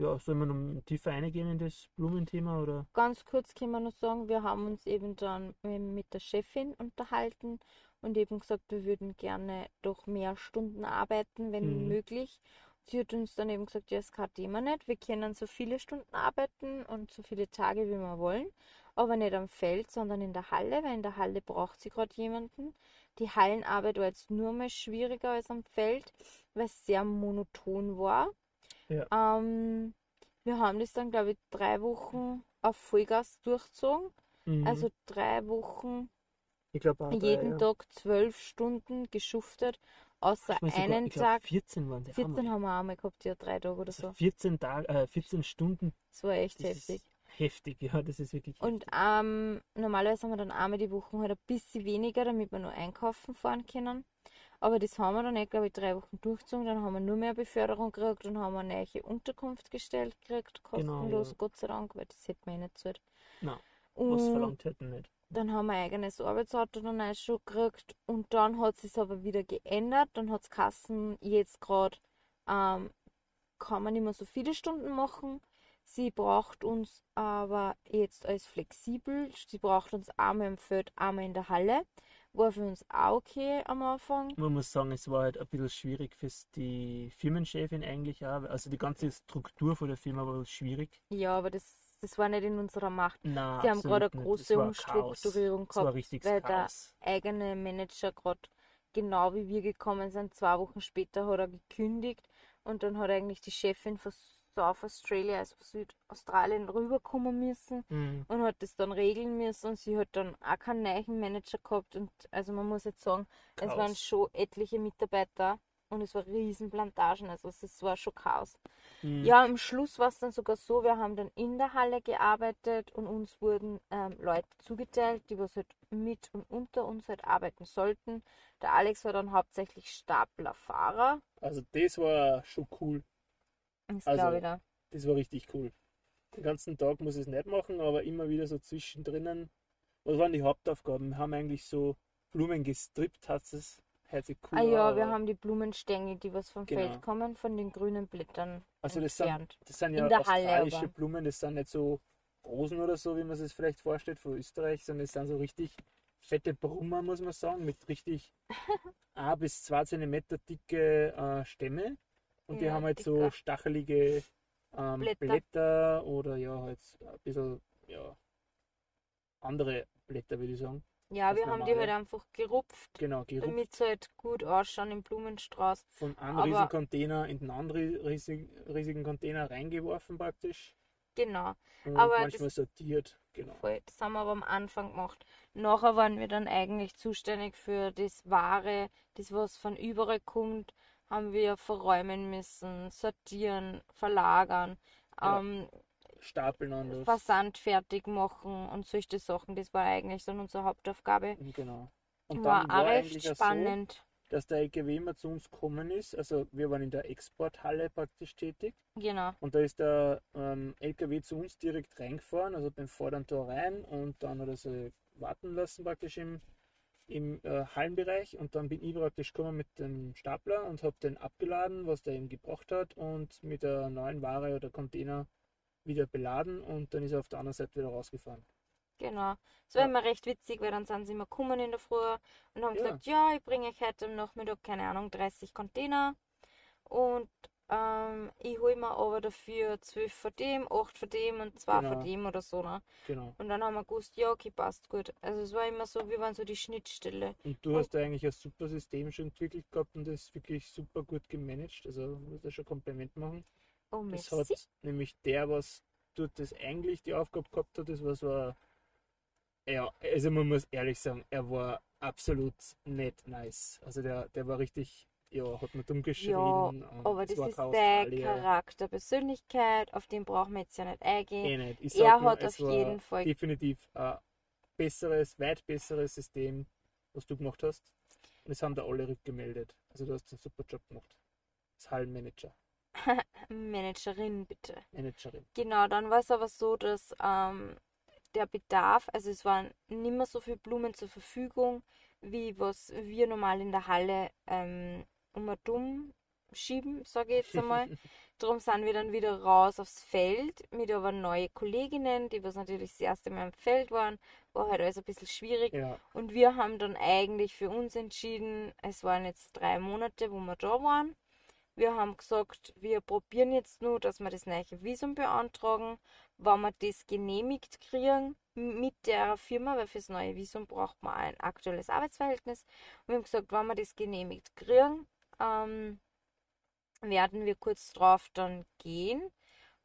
[SPEAKER 2] ja, soll man noch tiefer eingehen in das Blumenthema oder?
[SPEAKER 1] Ganz kurz kann man noch sagen, wir haben uns eben dann ähm, mit der Chefin unterhalten und eben gesagt, wir würden gerne doch mehr Stunden arbeiten, wenn
[SPEAKER 2] Mhm.
[SPEAKER 1] möglich. Sie hat uns dann eben gesagt, ja, ist kein Thema nicht. Wir können so viele Stunden arbeiten und so viele Tage, wie wir wollen, aber nicht am Feld, sondern in der Halle, weil in der Halle braucht sie gerade jemanden. Die Hallenarbeit war jetzt nur mal schwieriger als am Feld, weil es sehr monoton war.
[SPEAKER 2] Ja.
[SPEAKER 1] Ähm, wir haben das dann, glaube ich, drei Wochen auf Vollgas durchgezogen.
[SPEAKER 2] Mhm.
[SPEAKER 1] Also drei Wochen,
[SPEAKER 2] auch
[SPEAKER 1] jeden
[SPEAKER 2] ja.
[SPEAKER 1] Tag zwölf Stunden geschuftet, außer
[SPEAKER 2] Ich mein,
[SPEAKER 1] einen
[SPEAKER 2] ich glaub,
[SPEAKER 1] Tag.
[SPEAKER 2] 14 waren die
[SPEAKER 1] 14
[SPEAKER 2] einmal.
[SPEAKER 1] haben wir einmal gehabt, ja, drei Tage oder
[SPEAKER 2] Also
[SPEAKER 1] so.
[SPEAKER 2] 14 Tage, äh, 14 Stunden,
[SPEAKER 1] Das war echt
[SPEAKER 2] das
[SPEAKER 1] heftig.
[SPEAKER 2] heftig, ja, das ist wirklich
[SPEAKER 1] Und ähm, normalerweise haben wir dann einmal die Woche halt ein bisschen weniger, damit wir nur einkaufen fahren können. Aber das haben wir dann nicht, glaube ich, drei Wochen durchgezogen. Dann haben wir nur mehr Beförderung gekriegt und haben eine neue Unterkunft gestellt gekriegt,
[SPEAKER 2] Genau,
[SPEAKER 1] kostenlos,
[SPEAKER 2] ja.
[SPEAKER 1] Gott sei Dank, weil das hätte man eh nicht gezahlt.
[SPEAKER 2] Nein, was
[SPEAKER 1] Und
[SPEAKER 2] verlangt hätten nicht.
[SPEAKER 1] dann haben wir ein eigenes Arbeitsauto dann auch schon gekriegt und dann hat es aber wieder geändert. Dann hat es Kassen jetzt gerade, ähm, kann man nicht mehr so viele Stunden machen. Sie braucht uns aber jetzt als flexibel. Sie braucht uns einmal im Feld, einmal in der Halle. War für uns auch okay am Anfang.
[SPEAKER 2] Man muss sagen, es war halt ein bisschen schwierig für die Firmenchefin eigentlich auch. Also die ganze Struktur von der Firma war schwierig.
[SPEAKER 1] Ja, aber das, das war nicht in unserer Macht.
[SPEAKER 2] Nein,
[SPEAKER 1] Sie haben gerade eine große. Umstrukturierung gehabt, weil der
[SPEAKER 2] Chaos.
[SPEAKER 1] eigene Manager gerade genau wie wir gekommen sind, zwei Wochen später hat er gekündigt und dann hat eigentlich die Chefin von South Australia, also von Südaustralien, rüberkommen müssen
[SPEAKER 2] Mhm.
[SPEAKER 1] und hat das dann regeln müssen und sie hat dann auch keinen neuen Manager gehabt und also man muss jetzt sagen, es waren
[SPEAKER 2] Chaos.
[SPEAKER 1] schon etliche Mitarbeiter und es war Riesenplantagen, also es war schon Chaos.
[SPEAKER 2] Mhm.
[SPEAKER 1] Ja, am Schluss war es dann sogar so, wir haben dann in der Halle gearbeitet und uns wurden ähm, Leute zugeteilt, die was halt mit und unter uns halt arbeiten sollten. Der Alex war dann hauptsächlich Staplerfahrer.
[SPEAKER 2] Also das war schon cool.
[SPEAKER 1] Das
[SPEAKER 2] Also-
[SPEAKER 1] glaube ich da.
[SPEAKER 2] Das war richtig cool. Den ganzen Tag muss ich es nicht machen, aber immer wieder so zwischendrin. Was waren die Hauptaufgaben? Wir haben eigentlich so Blumen gestrippt, hat es. Hört sich cool
[SPEAKER 1] Ah ja, wir haben die Blumenstängel, die was vom
[SPEAKER 2] Genau.
[SPEAKER 1] Feld kommen, von den grünen Blättern
[SPEAKER 2] Also das sind,
[SPEAKER 1] entfernt.
[SPEAKER 2] das sind
[SPEAKER 1] In
[SPEAKER 2] ja
[SPEAKER 1] Halle
[SPEAKER 2] australische
[SPEAKER 1] aber.
[SPEAKER 2] Blumen, das sind nicht so Rosen oder so, wie man sich vielleicht vorstellt von Österreich, sondern es sind so richtig fette Brummer, muss man sagen, mit richtig 1 bis 2 cm dicke äh, Stämme. Und die
[SPEAKER 1] Ja,
[SPEAKER 2] haben halt so
[SPEAKER 1] dicker.
[SPEAKER 2] stachelige ähm,
[SPEAKER 1] Blätter.
[SPEAKER 2] Blätter. oder ja, halt ein bisschen ja, andere Blätter, würde ich sagen.
[SPEAKER 1] Ja, wir haben die
[SPEAKER 2] normale.
[SPEAKER 1] halt einfach gerupft,
[SPEAKER 2] Genau, gerupft
[SPEAKER 1] damit sie halt gut ausschauen im Blumenstrauß.
[SPEAKER 2] von einem
[SPEAKER 1] aber-
[SPEAKER 2] riesigen Container in den anderen riesigen, riesigen Container reingeworfen praktisch.
[SPEAKER 1] Genau.
[SPEAKER 2] Und
[SPEAKER 1] Aber
[SPEAKER 2] manchmal
[SPEAKER 1] das-
[SPEAKER 2] sortiert, genau.
[SPEAKER 1] Voll. Das haben wir aber am Anfang gemacht. Nachher waren wir dann eigentlich zuständig für das Ware, das was von überall kommt, haben wir verräumen müssen, sortieren, verlagern,
[SPEAKER 2] Ja.
[SPEAKER 1] ähm,
[SPEAKER 2] Stapeln das.
[SPEAKER 1] Versand fertig machen und solche Sachen. Das war eigentlich dann unsere Hauptaufgabe.
[SPEAKER 2] Genau. Und
[SPEAKER 1] war
[SPEAKER 2] dann
[SPEAKER 1] auch
[SPEAKER 2] war
[SPEAKER 1] recht
[SPEAKER 2] eigentlich
[SPEAKER 1] spannend.
[SPEAKER 2] so, dass der LKW immer zu uns gekommen ist. Also wir waren in der Exporthalle praktisch tätig.
[SPEAKER 1] Genau.
[SPEAKER 2] Und da ist der ähm, LKW zu uns direkt reingefahren, also beim Vorderntor rein. Und dann hat er sie warten lassen praktisch im, im äh, Hallenbereich. Und dann bin ich praktisch gekommen mit dem Stapler und habe den abgeladen, was der ihm gebraucht hat. Und mit der neuen Ware oder Container wieder beladen. Und dann ist er auf der anderen Seite wieder rausgefahren.
[SPEAKER 1] Genau. Es war
[SPEAKER 2] Ja.
[SPEAKER 1] immer recht witzig, weil dann sind sie immer gekommen in der Früh und haben
[SPEAKER 2] Ja.
[SPEAKER 1] gesagt, ja, ich bringe euch heute am Nachmittag, keine Ahnung, 30 Container und ähm, ich hole mir aber dafür 12 von dem, 8 von dem und 2
[SPEAKER 2] Genau.
[SPEAKER 1] von dem oder so. Ne?
[SPEAKER 2] Genau.
[SPEAKER 1] Und dann haben wir gewusst, ja, okay, passt gut. Also es war immer so, wir waren so die Schnittstelle.
[SPEAKER 2] Und du hast da eigentlich ein super System schon entwickelt gehabt und das wirklich super gut gemanagt. Also muss da schon Kompliment machen.
[SPEAKER 1] Oh,
[SPEAKER 2] Das
[SPEAKER 1] merci.
[SPEAKER 2] hat nämlich der, was dort das eigentlich die Aufgabe gehabt hat, das war so ein, ja, also man muss ehrlich sagen, er war absolut nicht nice. Also der, der war richtig, ja, hat mir dumm geschrien.
[SPEAKER 1] Ja, Aber das ist der. Charakter, Persönlichkeit, auf den brauchen wir jetzt ja nicht eingehen.
[SPEAKER 2] Eh nicht. Ich
[SPEAKER 1] Er hat
[SPEAKER 2] es
[SPEAKER 1] auf jeden Fall
[SPEAKER 2] definitiv ein besseres, weit besseres System, was du gemacht hast. Und es haben da alle rückgemeldet. Also du hast einen super Job gemacht. Als Hallenmanager,
[SPEAKER 1] Managerin, bitte.
[SPEAKER 2] Managerin.
[SPEAKER 1] Genau, dann war es aber so, dass ähm, der Bedarf, also es waren nicht mehr so viele Blumen zur Verfügung, wie was wir normal in der Halle ähm, um und dumm schieben, sage ich jetzt einmal. Darum sind wir dann wieder raus aufs Feld mit aber neue Kolleginnen, die was natürlich das erste Mal im Feld waren, war halt alles ein bisschen schwierig.
[SPEAKER 2] ja,
[SPEAKER 1] Und wir haben dann eigentlich für uns entschieden, es waren jetzt drei Monate, wo wir da waren. Wir haben gesagt, wir probieren jetzt nur, dass wir das neue Visum beantragen. Wenn wir das genehmigt kriegen mit der Firma, weil fürs neue Visum braucht man ein aktuelles Arbeitsverhältnis. Und wir haben gesagt, wenn wir das genehmigt kriegen, ähm, werden wir kurz drauf dann gehen.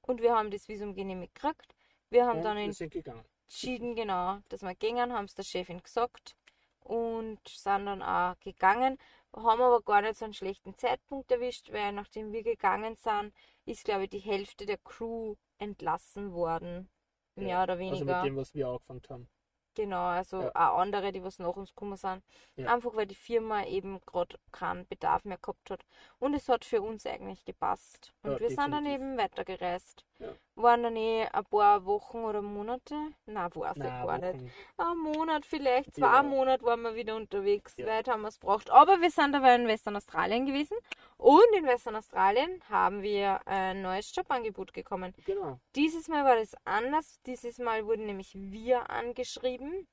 [SPEAKER 1] Und wir haben das Visum genehmigt gekriegt. Wir haben
[SPEAKER 2] und
[SPEAKER 1] dann entschieden, genau, dass wir gingen, haben es der Chefin gesagt und sind dann auch gegangen, haben aber gar nicht so einen schlechten Zeitpunkt erwischt, weil nachdem wir gegangen sind, ist, glaube ich, die Hälfte der Crew entlassen worden. Mehr
[SPEAKER 2] Ja,
[SPEAKER 1] oder
[SPEAKER 2] Also
[SPEAKER 1] weniger.
[SPEAKER 2] mit dem, was wir angefangen haben.
[SPEAKER 1] Genau, also
[SPEAKER 2] Ja.
[SPEAKER 1] auch andere, die was nach uns gekommen sind.
[SPEAKER 2] Ja.
[SPEAKER 1] Einfach weil die Firma eben gerade keinen Bedarf mehr gehabt hat. Und es hat für uns eigentlich gepasst. Und
[SPEAKER 2] Ja,
[SPEAKER 1] wir sind dann
[SPEAKER 2] definitiv.
[SPEAKER 1] eben weitergereist.
[SPEAKER 2] Ja.
[SPEAKER 1] Waren dann eh ein paar Wochen oder Monate. Nein, weiß ich
[SPEAKER 2] Nein,
[SPEAKER 1] gar nicht.
[SPEAKER 2] Wochen.
[SPEAKER 1] Ein Monat vielleicht, zwei
[SPEAKER 2] Ja.
[SPEAKER 1] Monate waren wir wieder unterwegs.
[SPEAKER 2] Ja.
[SPEAKER 1] Weit haben wir es braucht. Aber wir sind aber in Western Australien gewesen. Und in Western Australien haben wir ein neues Jobangebot bekommen.
[SPEAKER 2] Genau.
[SPEAKER 1] Dieses Mal war das anders. Dieses Mal wurden nämlich wir angeschrieben,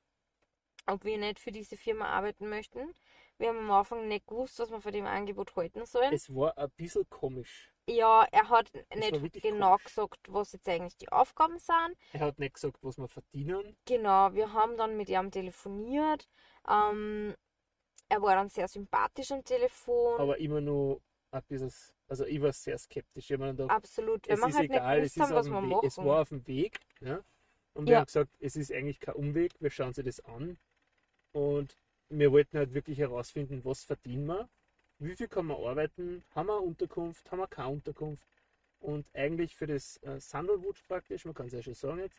[SPEAKER 1] ob wir nicht für diese Firma arbeiten möchten. Wir haben am Anfang nicht gewusst, was wir von dem Angebot halten sollen.
[SPEAKER 2] Es war ein bisschen komisch.
[SPEAKER 1] Ja, er hat nicht genau
[SPEAKER 2] komisch.
[SPEAKER 1] gesagt, was jetzt eigentlich die Aufgaben sind.
[SPEAKER 2] Er hat nicht gesagt, was wir verdienen.
[SPEAKER 1] Genau, wir haben dann mit ihm telefoniert. Ähm, er war dann sehr sympathisch am Telefon.
[SPEAKER 2] aber immer nur ein bisschen, also ich war sehr skeptisch. Ich mir gedacht,
[SPEAKER 1] Absolut. Wenn
[SPEAKER 2] ist
[SPEAKER 1] halt
[SPEAKER 2] egal,
[SPEAKER 1] nicht gewusst
[SPEAKER 2] ist
[SPEAKER 1] haben, was
[SPEAKER 2] auf
[SPEAKER 1] wir
[SPEAKER 2] dem Weg,
[SPEAKER 1] machen.
[SPEAKER 2] es war auf dem Weg. Ja? Und wir
[SPEAKER 1] Ja.
[SPEAKER 2] haben gesagt, es ist eigentlich kein Umweg, wir schauen uns das an. Und wir wollten halt wirklich herausfinden, was verdienen wir, wie viel kann man arbeiten, haben wir Unterkunft, haben wir keine Unterkunft. Und eigentlich für das äh, Sandalwood praktisch, man kann es ja schon sagen jetzt,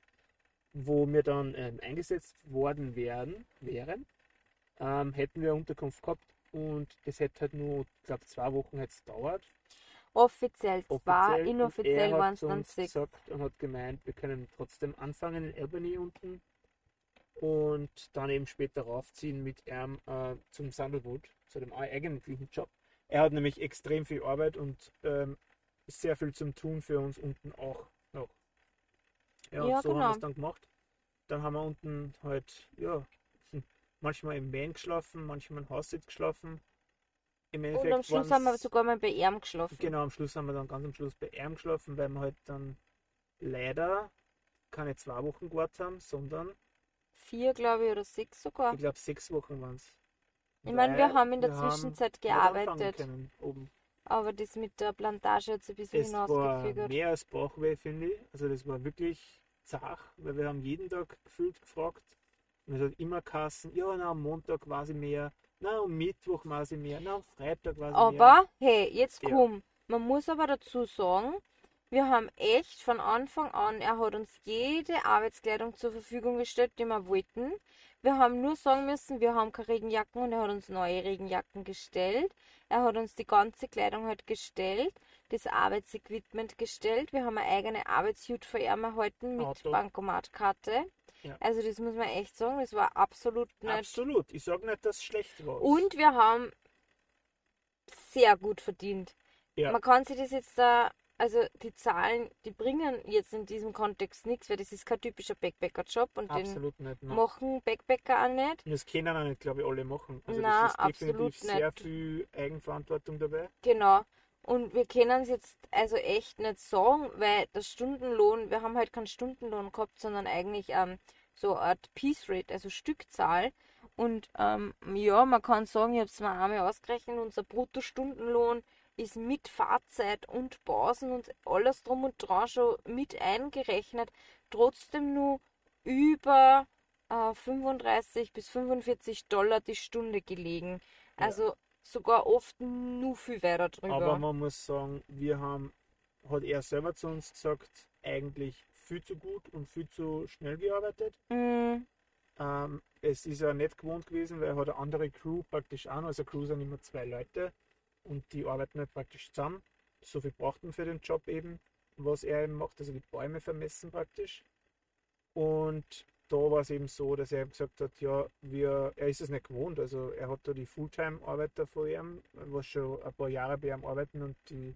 [SPEAKER 2] wo wir dann ähm, eingesetzt worden wären, wären, ähm, hätten wir eine Unterkunft gehabt und es hätte halt nur, ich glaube, zwei Wochen jetzt dauert.
[SPEAKER 1] Offiziell zwei,
[SPEAKER 2] offiziell. Und
[SPEAKER 1] inoffiziell waren es dann sechs.
[SPEAKER 2] gesagt und hat gemeint, wir können trotzdem anfangen in Albany unten und dann eben später raufziehen mit ihm äh, zum Sandalwood, zu dem eigentlichen Job. Er hat nämlich extrem viel Arbeit und ähm, sehr viel zum Tun für uns unten auch noch. Ja,
[SPEAKER 1] Ja,
[SPEAKER 2] und so haben wir
[SPEAKER 1] genau.
[SPEAKER 2] es dann gemacht. Dann haben wir unten halt, ja, manchmal im Van geschlafen, manchmal im Haussitz geschlafen. Im
[SPEAKER 1] Und am Schluss haben wir sogar mal bei ihm geschlafen.
[SPEAKER 2] Genau, am Schluss haben wir dann ganz am Schluss bei ihm geschlafen, weil wir halt dann leider keine zwei Wochen gewartet haben, sondern
[SPEAKER 1] Vier, glaube ich, oder sechs sogar.
[SPEAKER 2] ich glaube sechs Wochen waren es.
[SPEAKER 1] Ich meine, wir haben in der Zwischenzeit gearbeitet,
[SPEAKER 2] Können,
[SPEAKER 1] aber das mit der Plantage hat sich ein bisschen
[SPEAKER 2] Es war
[SPEAKER 1] hinausgezögert.
[SPEAKER 2] mehr als Bauchweh, finde ich. Also das war wirklich zart, weil wir haben jeden Tag gefühlt gefragt. Und es hat immer Kassen, ja, na, am Montag war sie mehr, na, am Mittwoch war sie mehr, na, am Freitag war sie mehr.
[SPEAKER 1] Aber, hey, jetzt
[SPEAKER 2] Ja.
[SPEAKER 1] komm. Man muss aber dazu sagen, wir haben echt von Anfang an, er hat uns jede Arbeitskleidung zur Verfügung gestellt, die wir wollten. Wir haben nur sagen müssen, wir haben keine Regenjacken und er hat uns neue Regenjacken gestellt. Er hat uns die ganze Kleidung halt gestellt, das Arbeitsequipment gestellt. Wir haben eine eigene Arbeitshut für ihn erhalten mit
[SPEAKER 2] Auto.
[SPEAKER 1] Bankomatkarte.
[SPEAKER 2] Ja.
[SPEAKER 1] Also das muss man echt sagen, das war absolut nicht
[SPEAKER 2] Absolut. Ich sage nicht, dass es schlecht war.
[SPEAKER 1] und wir haben sehr gut verdient.
[SPEAKER 2] Ja.
[SPEAKER 1] Man kann sich das jetzt da, also die Zahlen, die bringen jetzt in diesem Kontext nichts, weil das ist kein typischer Backpacker-Job und den
[SPEAKER 2] Absolut nicht. nein.
[SPEAKER 1] machen Backpacker auch nicht.
[SPEAKER 2] Und das können auch nicht, glaube ich, alle machen. Also
[SPEAKER 1] Nein,
[SPEAKER 2] das ist definitiv sehr
[SPEAKER 1] nicht.
[SPEAKER 2] viel Eigenverantwortung dabei.
[SPEAKER 1] Genau. Und wir können es jetzt also echt nicht sagen, weil der Stundenlohn, wir haben halt keinen Stundenlohn gehabt, sondern eigentlich ähm, so eine Art Piece Rate, also Stückzahl. Und ähm, ja, man kann sagen, ich habe es mir einmal ausgerechnet, unser Bruttostundenlohn ist mit Fahrzeit und Pausen und alles drum und dran schon mit eingerechnet, trotzdem nur über äh, 35 bis 45 Dollar die Stunde gelegen.
[SPEAKER 2] Ja.
[SPEAKER 1] Also sogar oft nur viel weiter drüber.
[SPEAKER 2] Aber man muss sagen, wir haben, hat er selber zu uns gesagt, eigentlich viel zu gut und viel zu schnell gearbeitet.
[SPEAKER 1] Mm,
[SPEAKER 2] Ähm, es ist ja nicht gewohnt gewesen, weil er hat eine andere Crew praktisch auch noch. Also Crew sind immer zwei Leute und die arbeiten halt praktisch zusammen. So viel braucht man für den Job eben, was er eben macht, also die Bäume vermessen praktisch. Und da war es eben so, dass er eben gesagt hat, ja, wir, er ist es nicht gewohnt. Also er hat da die Fulltime-Arbeiter vor ihm, was schon ein paar Jahre bei ihm arbeiten und die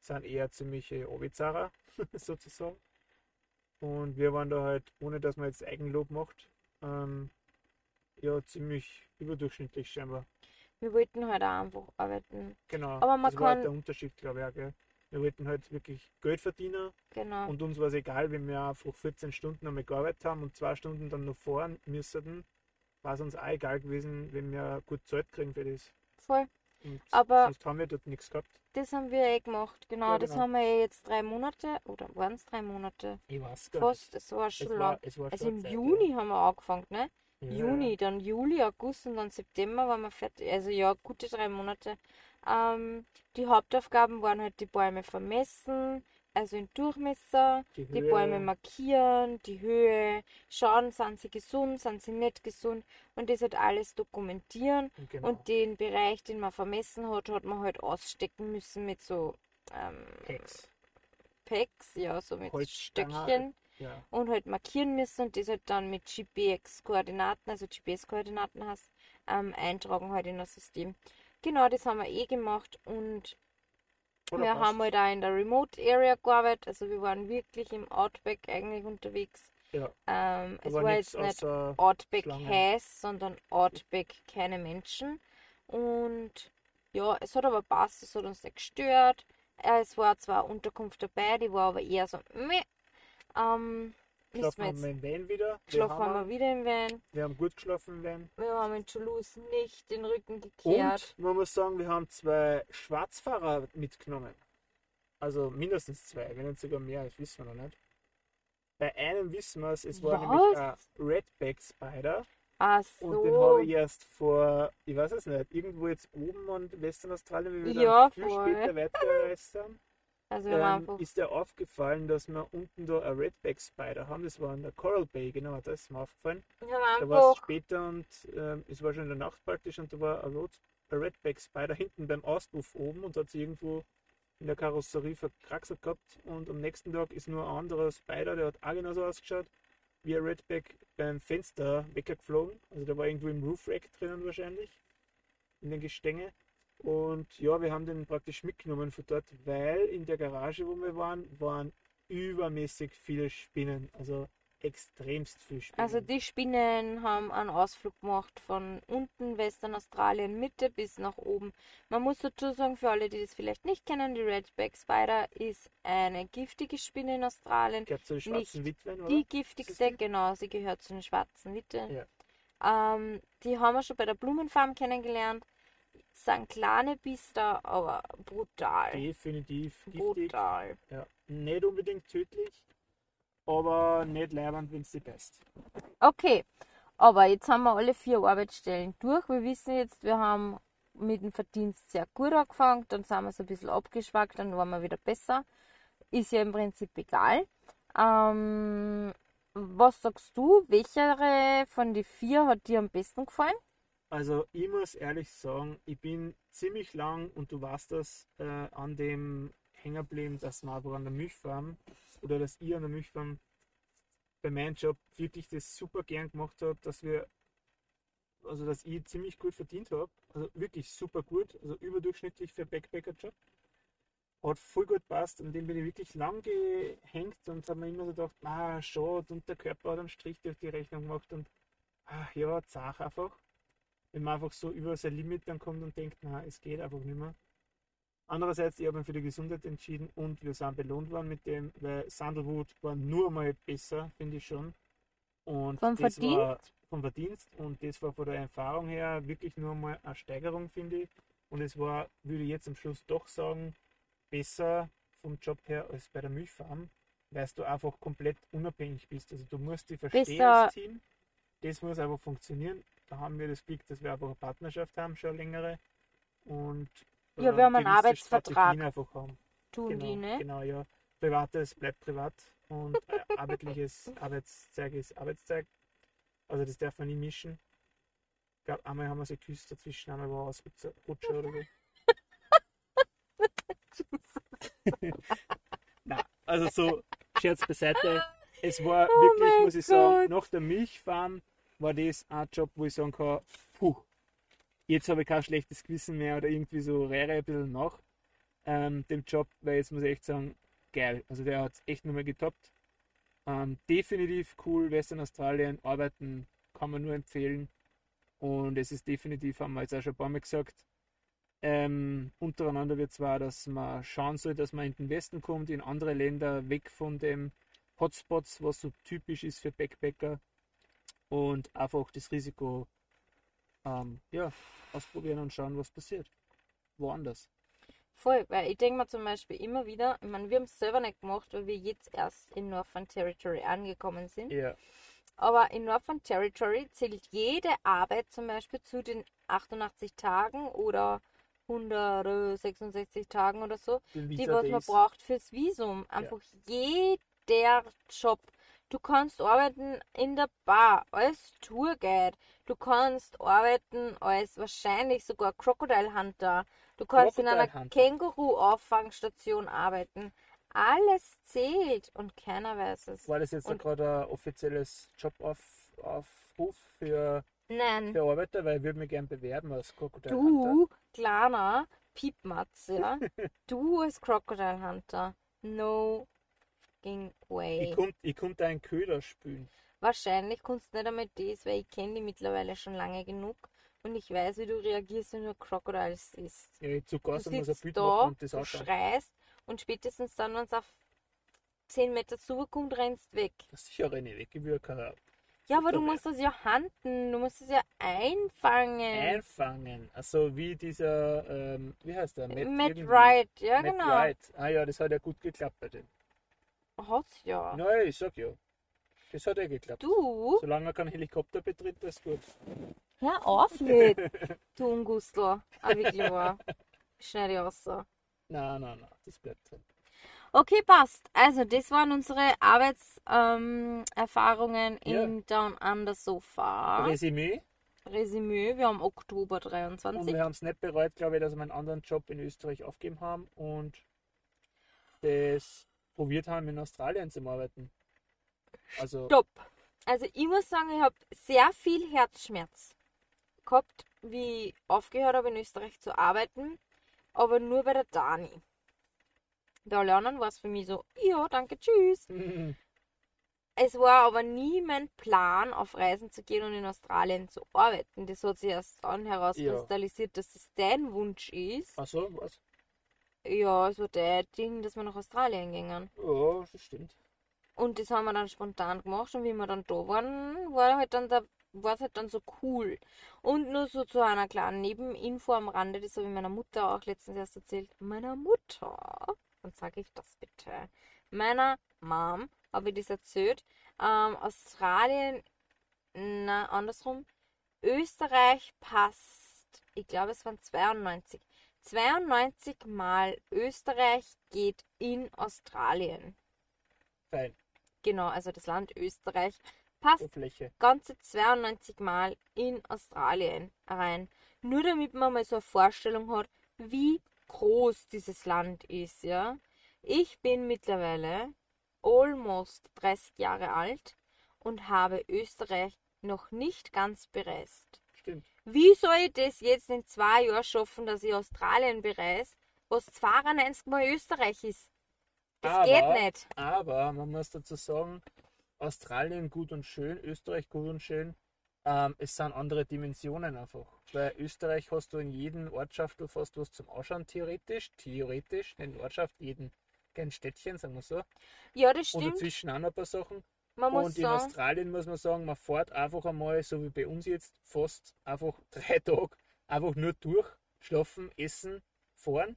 [SPEAKER 2] sind eher ziemliche Obizara sozusagen. Und wir waren da halt, ohne dass man jetzt Eigenlob macht, ähm, ja, ziemlich überdurchschnittlich scheinbar.
[SPEAKER 1] Wir wollten halt auch einfach arbeiten.
[SPEAKER 2] Genau.
[SPEAKER 1] Aber man
[SPEAKER 2] das war halt
[SPEAKER 1] kann-
[SPEAKER 2] der Unterschied, glaube ich, auch, gell? Wir wollten halt wirklich Geld verdienen
[SPEAKER 1] Genau.
[SPEAKER 2] und uns war es egal, wenn wir einfach 14 Stunden einmal gearbeitet haben und zwei Stunden dann noch fahren müssten, war es uns auch egal gewesen, wenn wir gut Zeit kriegen für das.
[SPEAKER 1] Voll.
[SPEAKER 2] Und
[SPEAKER 1] Aber-
[SPEAKER 2] sonst haben wir dort nichts gehabt.
[SPEAKER 1] Das haben wir eh gemacht, genau.
[SPEAKER 2] Ja,
[SPEAKER 1] Das
[SPEAKER 2] genau.
[SPEAKER 1] haben wir eh jetzt drei Monate, oder waren es drei Monate?
[SPEAKER 2] Ich weiß gar
[SPEAKER 1] Fast,
[SPEAKER 2] nicht.
[SPEAKER 1] es war
[SPEAKER 2] Es
[SPEAKER 1] schon
[SPEAKER 2] war,
[SPEAKER 1] lang.
[SPEAKER 2] es war
[SPEAKER 1] Also im
[SPEAKER 2] Zeit,
[SPEAKER 1] Juni haben wir angefangen, ne?
[SPEAKER 2] Ja.
[SPEAKER 1] Juni, dann Juli, August und dann September waren wir fertig. Also ja, gute drei Monate. Ähm, die Hauptaufgaben waren halt die Bäume vermessen, also in Durchmesser,
[SPEAKER 2] Die,
[SPEAKER 1] die Bäume markieren, die Höhe, schauen, sind sie gesund, sind sie nicht gesund und das halt alles dokumentieren.
[SPEAKER 2] Genau.
[SPEAKER 1] Und den Bereich, den man vermessen hat, hat man halt ausstecken müssen mit so ähm,
[SPEAKER 2] Hex.
[SPEAKER 1] Packs, ja, so mit
[SPEAKER 2] Holzstangen.
[SPEAKER 1] Stöckchen
[SPEAKER 2] Ja.
[SPEAKER 1] und halt markieren müssen und das halt dann mit GPX-Koordinaten, also GPS-Koordinaten hast, ähm, eintragen halt in das System. Genau, das haben wir eh gemacht und
[SPEAKER 2] Oder
[SPEAKER 1] wir
[SPEAKER 2] passt.
[SPEAKER 1] haben halt auch in der Remote Area gearbeitet, also wir waren wirklich im Outback eigentlich unterwegs.
[SPEAKER 2] Ja.
[SPEAKER 1] Ähm, es
[SPEAKER 2] war
[SPEAKER 1] jetzt nicht Outback heiß, sondern Outback keine Menschen. Und ja, es hat aber passt, es hat uns nicht gestört. Äh, Es war zwar Unterkunft dabei, die war aber eher so, meh. Ähm, müssen
[SPEAKER 2] Schlafen
[SPEAKER 1] wir
[SPEAKER 2] haben wir im Van wieder.
[SPEAKER 1] Geschlafen haben wir wieder im Van.
[SPEAKER 2] wir haben gut geschlafen im Van.
[SPEAKER 1] Wir haben in Toulouse nicht den Rücken gekehrt.
[SPEAKER 2] Und man muss sagen, wir haben zwei Schwarzfahrer mitgenommen. Also mindestens zwei, wenn nicht sogar mehr, das wissen wir noch nicht. Bei einem wissen wir es, es war nämlich ein
[SPEAKER 1] Was?
[SPEAKER 2] Redback Spider
[SPEAKER 1] Ach
[SPEAKER 2] und den
[SPEAKER 1] so.
[SPEAKER 2] habe ich erst vor, ich weiß es nicht, irgendwo jetzt oben an Western Australien, wie wir dann
[SPEAKER 1] Ja,
[SPEAKER 2] viel
[SPEAKER 1] voll.
[SPEAKER 2] später weitergereist sind,
[SPEAKER 1] Also
[SPEAKER 2] ähm, ist dir aufgefallen, dass wir unten da ein Redback Spider haben. Das war in der Coral Bay, genau, das ist mir aufgefallen. Da war es später und ähm, es war schon in der Nacht praktisch und da war ein, Rot, ein Redback Spider hinten beim Auspuff oben und hat sich irgendwo in der Karosserie verkraxelt gehabt und am nächsten Tag ist nur ein anderer Spider, der hat auch genauso ausgeschaut, wie ein Redback beim Fenster weggeflogen. Also der war irgendwo im Roof Rack drinnen wahrscheinlich, in den Gestänge. Und ja, wir haben den praktisch mitgenommen von dort, weil in der Garage, wo wir waren, waren übermäßig viele Spinnen. Also extremst viele Spinnen.
[SPEAKER 1] Also die Spinnen haben einen Ausflug gemacht von unten Western Australien Mitte bis nach oben. Man muss dazu sagen, für alle, die das vielleicht nicht kennen, die Redback Spider ist eine giftige Spinne in Australien.
[SPEAKER 2] gehört zu den schwarzen Witwen, oder?
[SPEAKER 1] Die giftigste,
[SPEAKER 2] die?
[SPEAKER 1] genau, sie gehört zu den schwarzen Witwen. Ähm, die haben wir schon bei der Blumenfarm kennengelernt. Sind kleine Biester, aber brutal.
[SPEAKER 2] Definitiv giftig.
[SPEAKER 1] Brutal.
[SPEAKER 2] Ja. Nicht unbedingt tödlich, aber nicht leibend, wenn es dir passt.
[SPEAKER 1] Okay, aber jetzt haben wir alle vier Arbeitsstellen durch. Wir wissen jetzt, wir haben mit dem Verdienst sehr gut angefangen, dann sind wir so ein bisschen abgeschwackt, dann waren wir wieder besser. Ist ja im Prinzip egal. Ähm, was sagst du, welche von den vier hat dir am besten gefallen?
[SPEAKER 2] Also ich muss ehrlich sagen, ich bin ziemlich lang, und du weißt das, äh, an dem hängen geblieben, dass aber an der Milchfarm oder dass ich an der Milchfarm bei meinem Job wirklich das super gern gemacht habe, dass wir, also dass ich ziemlich gut verdient habe, also wirklich super gut, also überdurchschnittlich für Backpacker-Job. Hat voll gut passt, an dem bin ich wirklich lang gehängt und habe mir immer so gedacht, ah, schade, und der Körper hat einen Strich durch die Rechnung gemacht und ach ja, zach einfach wenn man einfach so über sein Limit dann kommt und denkt, na, es geht einfach nicht mehr. Andererseits, ich habe mich für die Gesundheit entschieden und wir sind belohnt worden mit dem, weil Sandalwood war nur mal besser, finde ich schon. Und
[SPEAKER 1] Vom
[SPEAKER 2] das
[SPEAKER 1] Verdienst?
[SPEAKER 2] war vom Verdienst und das war von der Erfahrung her wirklich nur mal eine Steigerung, finde ich. Und es war, würde ich jetzt am Schluss doch sagen, besser vom Job her als bei der Milchfarm, weil du einfach komplett unabhängig bist. Also du musst dich verstehen
[SPEAKER 1] Besser-
[SPEAKER 2] als Team. Das muss einfach funktionieren. Da haben wir das Glück, dass wir einfach eine Partnerschaft haben, schon längere. Und
[SPEAKER 1] Ja,
[SPEAKER 2] äh,
[SPEAKER 1] wir haben einen Arbeitsvertrag.
[SPEAKER 2] Strategien einfach haben.
[SPEAKER 1] Tun
[SPEAKER 2] Genau,
[SPEAKER 1] die, ne?
[SPEAKER 2] genau, ja. Privates bleibt privat und äh, arbeitliches Arbeitszeug ist Arbeitszeit. Also das darf man nie mischen. Ich glaube, einmal haben wir sie geküsst dazwischen, einmal war es Rutscher oder so. Na, also so, Scherz beiseite. Es war
[SPEAKER 1] Oh
[SPEAKER 2] wirklich, muss ich sagen,
[SPEAKER 1] Gott.
[SPEAKER 2] nach der Milchfarm war das ein Job, wo ich sagen kann, puh, jetzt habe ich kein schlechtes Gewissen mehr oder irgendwie so rehre ein bisschen nach ähm, dem Job, weil jetzt muss ich echt sagen, geil. Also der hat es echt nochmal getoppt. Ähm, definitiv cool, Western Australien, arbeiten kann man nur empfehlen. Und es ist definitiv, haben wir jetzt auch schon ein paar Mal gesagt, ähm, untereinander wird zwar, dass man schauen soll, dass man in den Westen kommt, in andere Länder, weg von dem Hotspots, was so typisch ist für Backpacker und einfach das Risiko ähm, ja, ausprobieren und schauen, was passiert. woanders.
[SPEAKER 1] Voll, weil ich denke mir zum Beispiel immer wieder, ich meine, wir haben es selber nicht gemacht, weil wir jetzt erst in Northern Territory angekommen sind.
[SPEAKER 2] Ja.
[SPEAKER 1] Aber in Northern Territory zählt jede Arbeit zum Beispiel zu den 88 Tagen oder 166 Tagen oder so, die was man braucht fürs Visum. Einfach jeder Job. Du kannst arbeiten in der Bar, als Tourguide. Du kannst arbeiten als wahrscheinlich sogar Crocodile Hunter. Du kannst in einer
[SPEAKER 2] Hunter.
[SPEAKER 1] Känguru-Auffangstation arbeiten. Alles zählt und keiner weiß es.
[SPEAKER 2] War das jetzt
[SPEAKER 1] Und-
[SPEAKER 2] gerade ein offizielles Jobaufruf für,
[SPEAKER 1] Nein.
[SPEAKER 2] für Arbeiter? Weil ich würde mich gern bewerben als Crocodile Hunter.
[SPEAKER 1] Du, kleiner Piepmatz, ja. du als Crocodile Hunter. No fucking way.
[SPEAKER 2] Ich konnte ich konnt einen Köder spülen.
[SPEAKER 1] Wahrscheinlich kannst du nicht einmal das, weil ich kenne die mittlerweile schon lange genug und ich weiß, wie du reagierst, wenn du Crocodiles siehst.
[SPEAKER 2] Ja, ich zu Gast muss ein Bild
[SPEAKER 1] da,
[SPEAKER 2] und das
[SPEAKER 1] du schreist und spätestens dann, wenn es auf 10 Meter zukommt, rennst weg.
[SPEAKER 2] Sicher renne ich weg, ich will keine
[SPEAKER 1] Ja, aber du musst das ja handen, du musst es ja einfangen.
[SPEAKER 2] einfangen. Also wie dieser, ähm, wie heißt der?
[SPEAKER 1] Matt,
[SPEAKER 2] irgendwie.
[SPEAKER 1] Wright, ja
[SPEAKER 2] Matt
[SPEAKER 1] genau.
[SPEAKER 2] Wright. Ah ja, das hat ja gut geklappt bei dem.
[SPEAKER 1] Hat's ja.
[SPEAKER 2] Nein, ich sag ja. Das hat ja geklappt.
[SPEAKER 1] Du,
[SPEAKER 2] Solange er keinen Helikopter betritt, ist gut.
[SPEAKER 1] hör auf jetzt, du Ungustel. Ah, wirklich wahr. Schneide ich raus. so.
[SPEAKER 2] Nein, nein, nein, das bleibt drin.
[SPEAKER 1] Okay, passt. Also, das waren unsere Arbeitserfahrungen ähm, Erfahrungen
[SPEAKER 2] Ja.
[SPEAKER 1] in Down Under so far.
[SPEAKER 2] Resümee.
[SPEAKER 1] Resümee, wir haben Oktober
[SPEAKER 2] Und
[SPEAKER 1] 23.
[SPEAKER 2] wir haben es nicht bereut, glaube ich, dass wir einen anderen Job in Österreich aufgeben haben und das probiert haben, in Australien zu arbeiten. Also,
[SPEAKER 1] Stopp. Also, ich muss sagen, ich habe sehr viel Herzschmerz gehabt, wie ich aufgehört habe, in Österreich zu arbeiten, aber nur bei der Dani. Da lernen war es für mich so, ja, danke, tschüss. Es war aber nie mein Plan, auf Reisen zu gehen und in Australien zu arbeiten. Das hat sich erst dann herauskristallisiert, dass das dein Wunsch ist.
[SPEAKER 2] ach so, was?
[SPEAKER 1] Ja, es war der Ding, dass wir nach Australien gingen.
[SPEAKER 2] Ja, das stimmt.
[SPEAKER 1] Und das haben wir dann spontan gemacht und wie wir dann da waren, war halt dann da war es halt dann so cool. Und nur so zu einer kleinen Nebeninfo am Rande, das habe ich meiner Mutter auch letztens erst erzählt. Meiner Mutter, dann sage ich das bitte. Meiner Mom habe ich das erzählt. Ähm, Australien, na, andersrum. Österreich passt, ich glaube es waren 92. 92 Mal Österreich geht in Australien.
[SPEAKER 2] Fein.
[SPEAKER 1] Genau, also das Land Österreich passt
[SPEAKER 2] Fläche.
[SPEAKER 1] ganze 92 Mal in Australien rein. Nur damit man mal so eine Vorstellung hat, wie groß dieses Land ist, ja. Ich bin mittlerweile almost 30 Jahre alt und habe Österreich noch nicht ganz bereist.
[SPEAKER 2] Stimmt.
[SPEAKER 1] Wie soll ich das jetzt in zwei Jahren schaffen, dass ich Australien bereise, was 92 Mal Österreich ist? Das
[SPEAKER 2] Aber-
[SPEAKER 1] geht nicht.
[SPEAKER 2] Aber man muss dazu sagen, Australien gut und schön, Österreich gut und schön. Ähm, es sind andere Dimensionen einfach. Bei Österreich hast du in jedem Ortschaftel fast was zum Ausschauen, theoretisch. Theoretisch, in Ortschaft, jeden kein Städtchen, sagen wir so.
[SPEAKER 1] Ja, das
[SPEAKER 2] Und
[SPEAKER 1] stimmt.
[SPEAKER 2] dazwischen auch noch ein paar Sachen.
[SPEAKER 1] Man muss
[SPEAKER 2] und in
[SPEAKER 1] sagen,
[SPEAKER 2] Australien muss man sagen, man fährt einfach einmal, so wie bei uns jetzt, fast einfach drei Tage einfach nur durch, schlafen, essen, fahren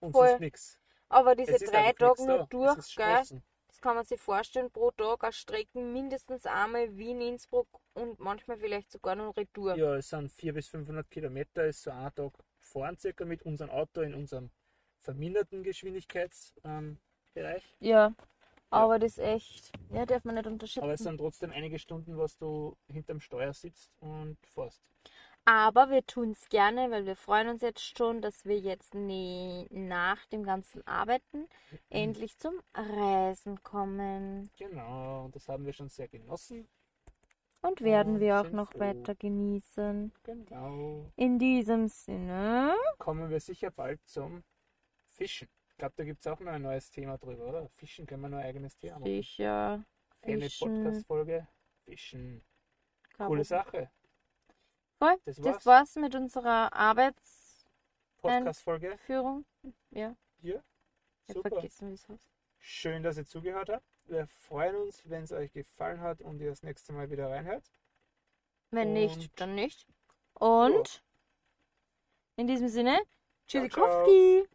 [SPEAKER 2] und
[SPEAKER 1] Voll.
[SPEAKER 2] sonst nichts.
[SPEAKER 1] aber diese drei Tage nur
[SPEAKER 2] Es
[SPEAKER 1] durch,
[SPEAKER 2] ist
[SPEAKER 1] gell, das kann man sich vorstellen, pro Tag auf Strecken mindestens einmal Wien, Innsbruck und manchmal vielleicht sogar noch Retour.
[SPEAKER 2] Ja, es sind 400 bis 500 Kilometer, ist so ein Tag fahren circa mit unserem Auto in unserem verminderten Geschwindigkeitsbereich. Ähm.
[SPEAKER 3] Ja, aber das ist echt, ja, darf man nicht unterschätzen.
[SPEAKER 2] Aber es sind trotzdem einige Stunden, was du hinterm Steuer sitzt und fährst.
[SPEAKER 1] Aber wir tun es gerne, weil wir freuen uns jetzt schon, dass wir jetzt ne, nach dem ganzen Arbeiten endlich zum Reisen kommen.
[SPEAKER 2] Genau, und das haben wir schon sehr genossen.
[SPEAKER 1] Und werden
[SPEAKER 2] Und
[SPEAKER 1] wir auch noch
[SPEAKER 2] froh.
[SPEAKER 1] weiter genießen.
[SPEAKER 2] Genau.
[SPEAKER 1] In diesem Sinne.
[SPEAKER 2] Kommen wir sicher bald zum Fischen. Ich glaube, da gibt es auch noch ein neues Thema drüber, oder? Fischen können wir noch ein eigenes Thema machen.
[SPEAKER 1] Sicher.
[SPEAKER 2] Eine
[SPEAKER 1] Fischen.
[SPEAKER 2] Podcast-Folge. Fischen.
[SPEAKER 1] kein
[SPEAKER 2] Coole. Sache.
[SPEAKER 1] Voll.
[SPEAKER 2] Das
[SPEAKER 1] Das
[SPEAKER 2] war's.
[SPEAKER 1] war's mit unserer Arbeitsführung.
[SPEAKER 2] Podcast-Folge.
[SPEAKER 1] Ja,
[SPEAKER 2] Hier. Super.
[SPEAKER 1] vergessen, heißt.
[SPEAKER 2] Schön, dass ihr zugehört habt. Wir freuen uns, wenn es euch gefallen hat und ihr das nächste Mal wieder reinhört.
[SPEAKER 1] Wenn nicht,
[SPEAKER 2] Und-
[SPEAKER 1] dann nicht. Und in diesem Sinne,
[SPEAKER 2] ciao.
[SPEAKER 1] Tschüssikowski!